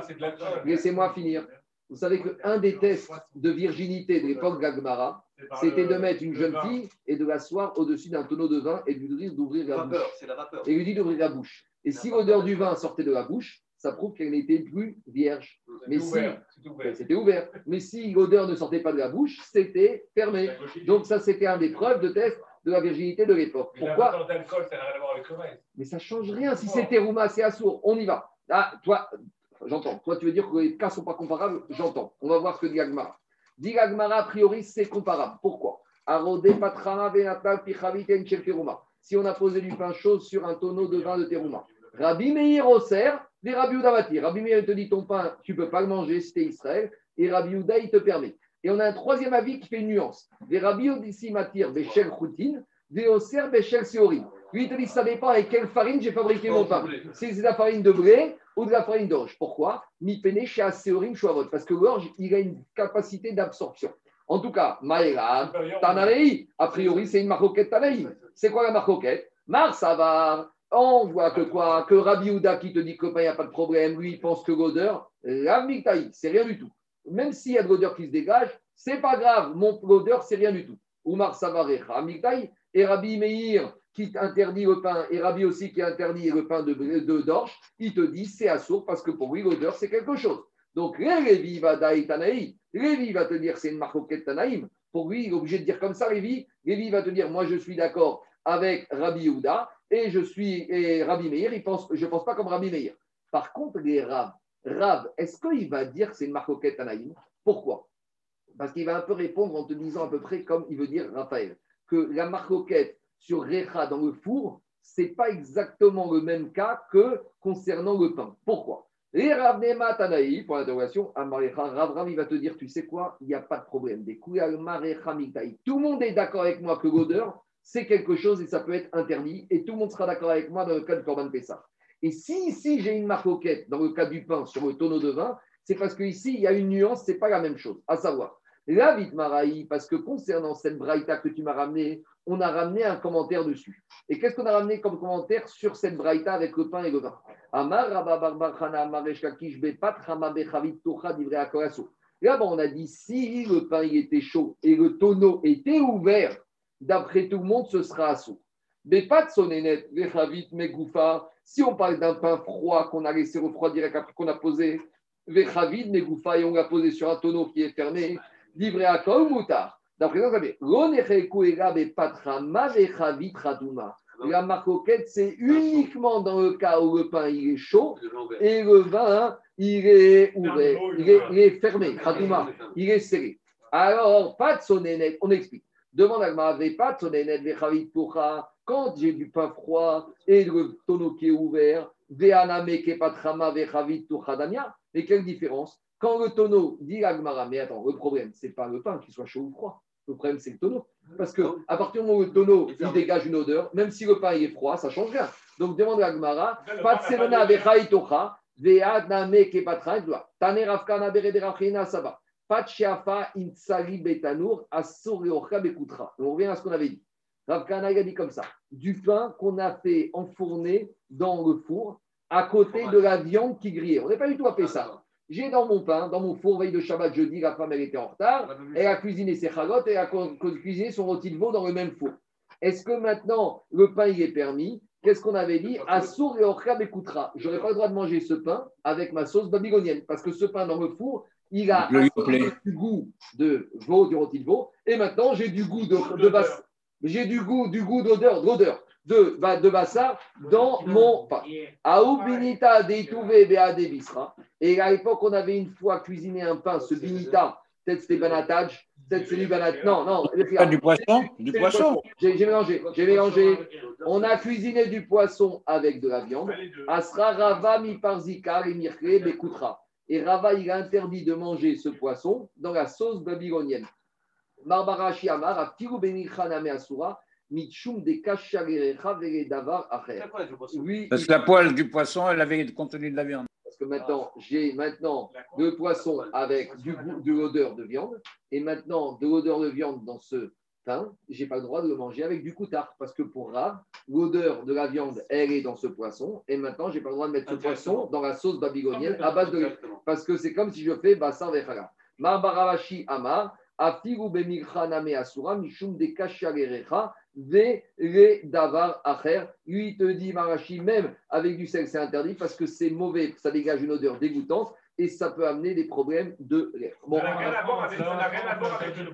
laissez-moi finir, vous savez qu'un des tests de virginité de l'époque d'Agmara, c'était de mettre une jeune fille et de l'asseoir au-dessus d'un tonneau de vin et de lui dire d'ouvrir la bouche. Et lui dit d'ouvrir la bouche. Et si l'odeur du vin sortait de la bouche, ça prouve qu'elle n'était plus vierge. Mais si c'était ouvert. Mais si l'odeur ne sortait pas de la bouche, c'était fermé. Donc ça, c'était un des preuves de test de la virginité de l'époque. Pourquoi Mais ça change rien. Si c'était Rouma, c'est Assour. On y va. Ah, toi, j'entends. Toi, tu veux dire que les cas ne sont pas comparables? J'entends. On va voir ce que dit Agmara. Dit Agmara, a priori, c'est comparable. Pourquoi? Si on a posé du pain chaud sur un tonneau de vin de terouma. Rabbi Meir Oser, des Rabbi Udavati. Rabbi Meir te dit ton pain, tu ne peux pas le manger tu Israël. Et Rabbi Uda, il te permet. Et on a un troisième avis qui fait une nuance. Des Rabbi Udissi Matir, Bechel Choutin, des Oser, Bechel Seorim. Lui, il te dit, ça dépend avec quelle farine j'ai fabriqué mon pain. Si c'est de la farine de blé ou de la farine d'orge. Pourquoi? Mi pene chez Aseorim Chouavot. Parce que l'orge, il a une capacité d'absorption. En tout cas, Maïra, Tanarei, a priori, c'est une marcoquette Tanaï. C'est quoi la marcoquette? Mar Savar, on voit que quoi Que Rabbi Houda qui te dit que il n'y a pas de problème, lui, il pense que l'odeur, la c'est rien du tout. Même s'il y a de l'odeur qui se dégage, c'est pas grave, mon l'odeur, c'est rien du tout. Oumar Savarecha, Miktaï, et Rabbi Meir qui interdit le pain, et Rabbi aussi qui interdit le pain de, de d'orge, il te dit c'est assourd parce que pour lui, l'odeur, c'est quelque chose. Donc, Lévi va Lévi va te dire c'est une marcoquette Tanaïm. Pour lui, il est obligé de dire comme ça, Lévi. Lévi va te dire moi, je suis d'accord avec Rabbi Houda, et je suis Rabbi Meir, il pense, je ne pense pas comme Rabbi Meir. Par contre, les Rav, Rav, est-ce qu'il va dire que c'est une marcoquette Tanaïm? Pourquoi? Parce qu'il va un peu répondre en te disant à peu près comme il veut dire Raphaël, que la marcoquette sur Recha dans le four, c'est pas exactement le même cas que concernant le pain. Pourquoi? Les Rav Nema Tanaï, pour l'interrogation, Rav il va te dire, tu sais quoi, il n'y a pas de problème. Des Tout le monde est d'accord avec moi que l'odeur, c'est quelque chose et ça peut être interdit. Et tout le monde sera d'accord avec moi dans le cas de Corban Pessah. Et si ici j'ai une marcoquette dans le cas du pain sur le tonneau de vin, c'est parce qu'ici il y a une nuance, c'est pas la même chose. À savoir, la vite parce que concernant cette braïta que tu m'as ramené, on a ramené un commentaire dessus. Et qu'est-ce qu'on a ramené comme commentaire sur cette braïta avec le pain et le vin Là-bas, on a dit si le pain était chaud et le tonneau était ouvert, d'après tout le monde, ce sera assaut. Mais pas de sonénette, Vechavit, Megoufa. Si on parle d'un pain froid qu'on a laissé refroidir après qu'on a posé, Vechavit, Megoufa, et on l'a posé sur un tonneau qui est fermé, livré à ou moutard D'après ça, la marcoquette, c'est uniquement dans le cas où le pain il est chaud et le vin il est ouvert, il est, il est fermé, il est serré. Alors, pas de sonénette, on explique. Demande à pas quand j'ai du pain froid et le tonneau qui est ouvert, mais quelle différence? Quand le tonneau, dit l'Agmara, mais attends, le problème, c'est pas le pain, qu'il soit chaud ou froid. Le problème, c'est le tonneau. Parce que à partir du moment où le tonneau, il dégage une odeur, même si le pain il est froid, ça change rien. Donc demande à bekutra. On revient à ce qu'on avait dit. Ravkana, il a dit comme ça du pain qu'on a fait enfourner dans le four à côté de la viande qui grillait. On n'est pas du tout appelé ça. J'ai dans mon pain, dans mon four, veille de Shabbat jeudi, la femme elle était en retard, elle a cuisiné ses chalotes, elle a co- cuisiné son rôti de veau dans le même four. Est-ce que maintenant le pain il est permis? Qu'est-ce qu'on avait dit? Assour et Orchab écoutera. J'aurais pas le droit de manger ce pain avec ma sauce babylonienne parce que ce pain dans le four, il a du goût de veau, du rôti de veau, et maintenant j'ai du goût de, de bas- j'ai du goût, du goût d'odeur, d'odeur de, de bassar dans mon pain. Aou binita deitouvé bea de bisra. Et à l'époque, on avait une fois cuisiné un pain, ce binita, peut-être c'était banatage, peut-être c'est du banat. Non, non,
Pas du poisson? Du poisson?
J'ai mélangé, j'ai mélangé. On a cuisiné du poisson avec de la viande. Asra Rava mi parzika et mirkle bekoutra. Et Rava, il a interdit de manger ce poisson dans la sauce babylonienne. Marbara Shiamar, a firu benichaname asura, mitchum de kashagerecha vele davar acher. Oui,
Parce que la poêle du poisson, elle avait le contenu de la viande.
parce que maintenant, j'ai maintenant le poisson avec du goût, de l'odeur de viande, et maintenant de l'odeur de viande dans ce pain, j'ai pas le droit de le manger avec du coutard, parce que pour Rav, l'odeur de la viande, elle est dans ce poisson, et maintenant, j'ai pas le droit de mettre ce poisson dans la sauce babylonienne à base de parce que c'est comme si je fais bassin vechala. Marbaravashi Amar, Afiru asura, mishum de kashagerecha, ve le davar acher. Lui, il te dit, Marashi, même avec du sel, c'est interdit parce que c'est mauvais, ça dégage une odeur dégoûtante et ça peut amener des problèmes de l'air.
N'a rien à voir avec, le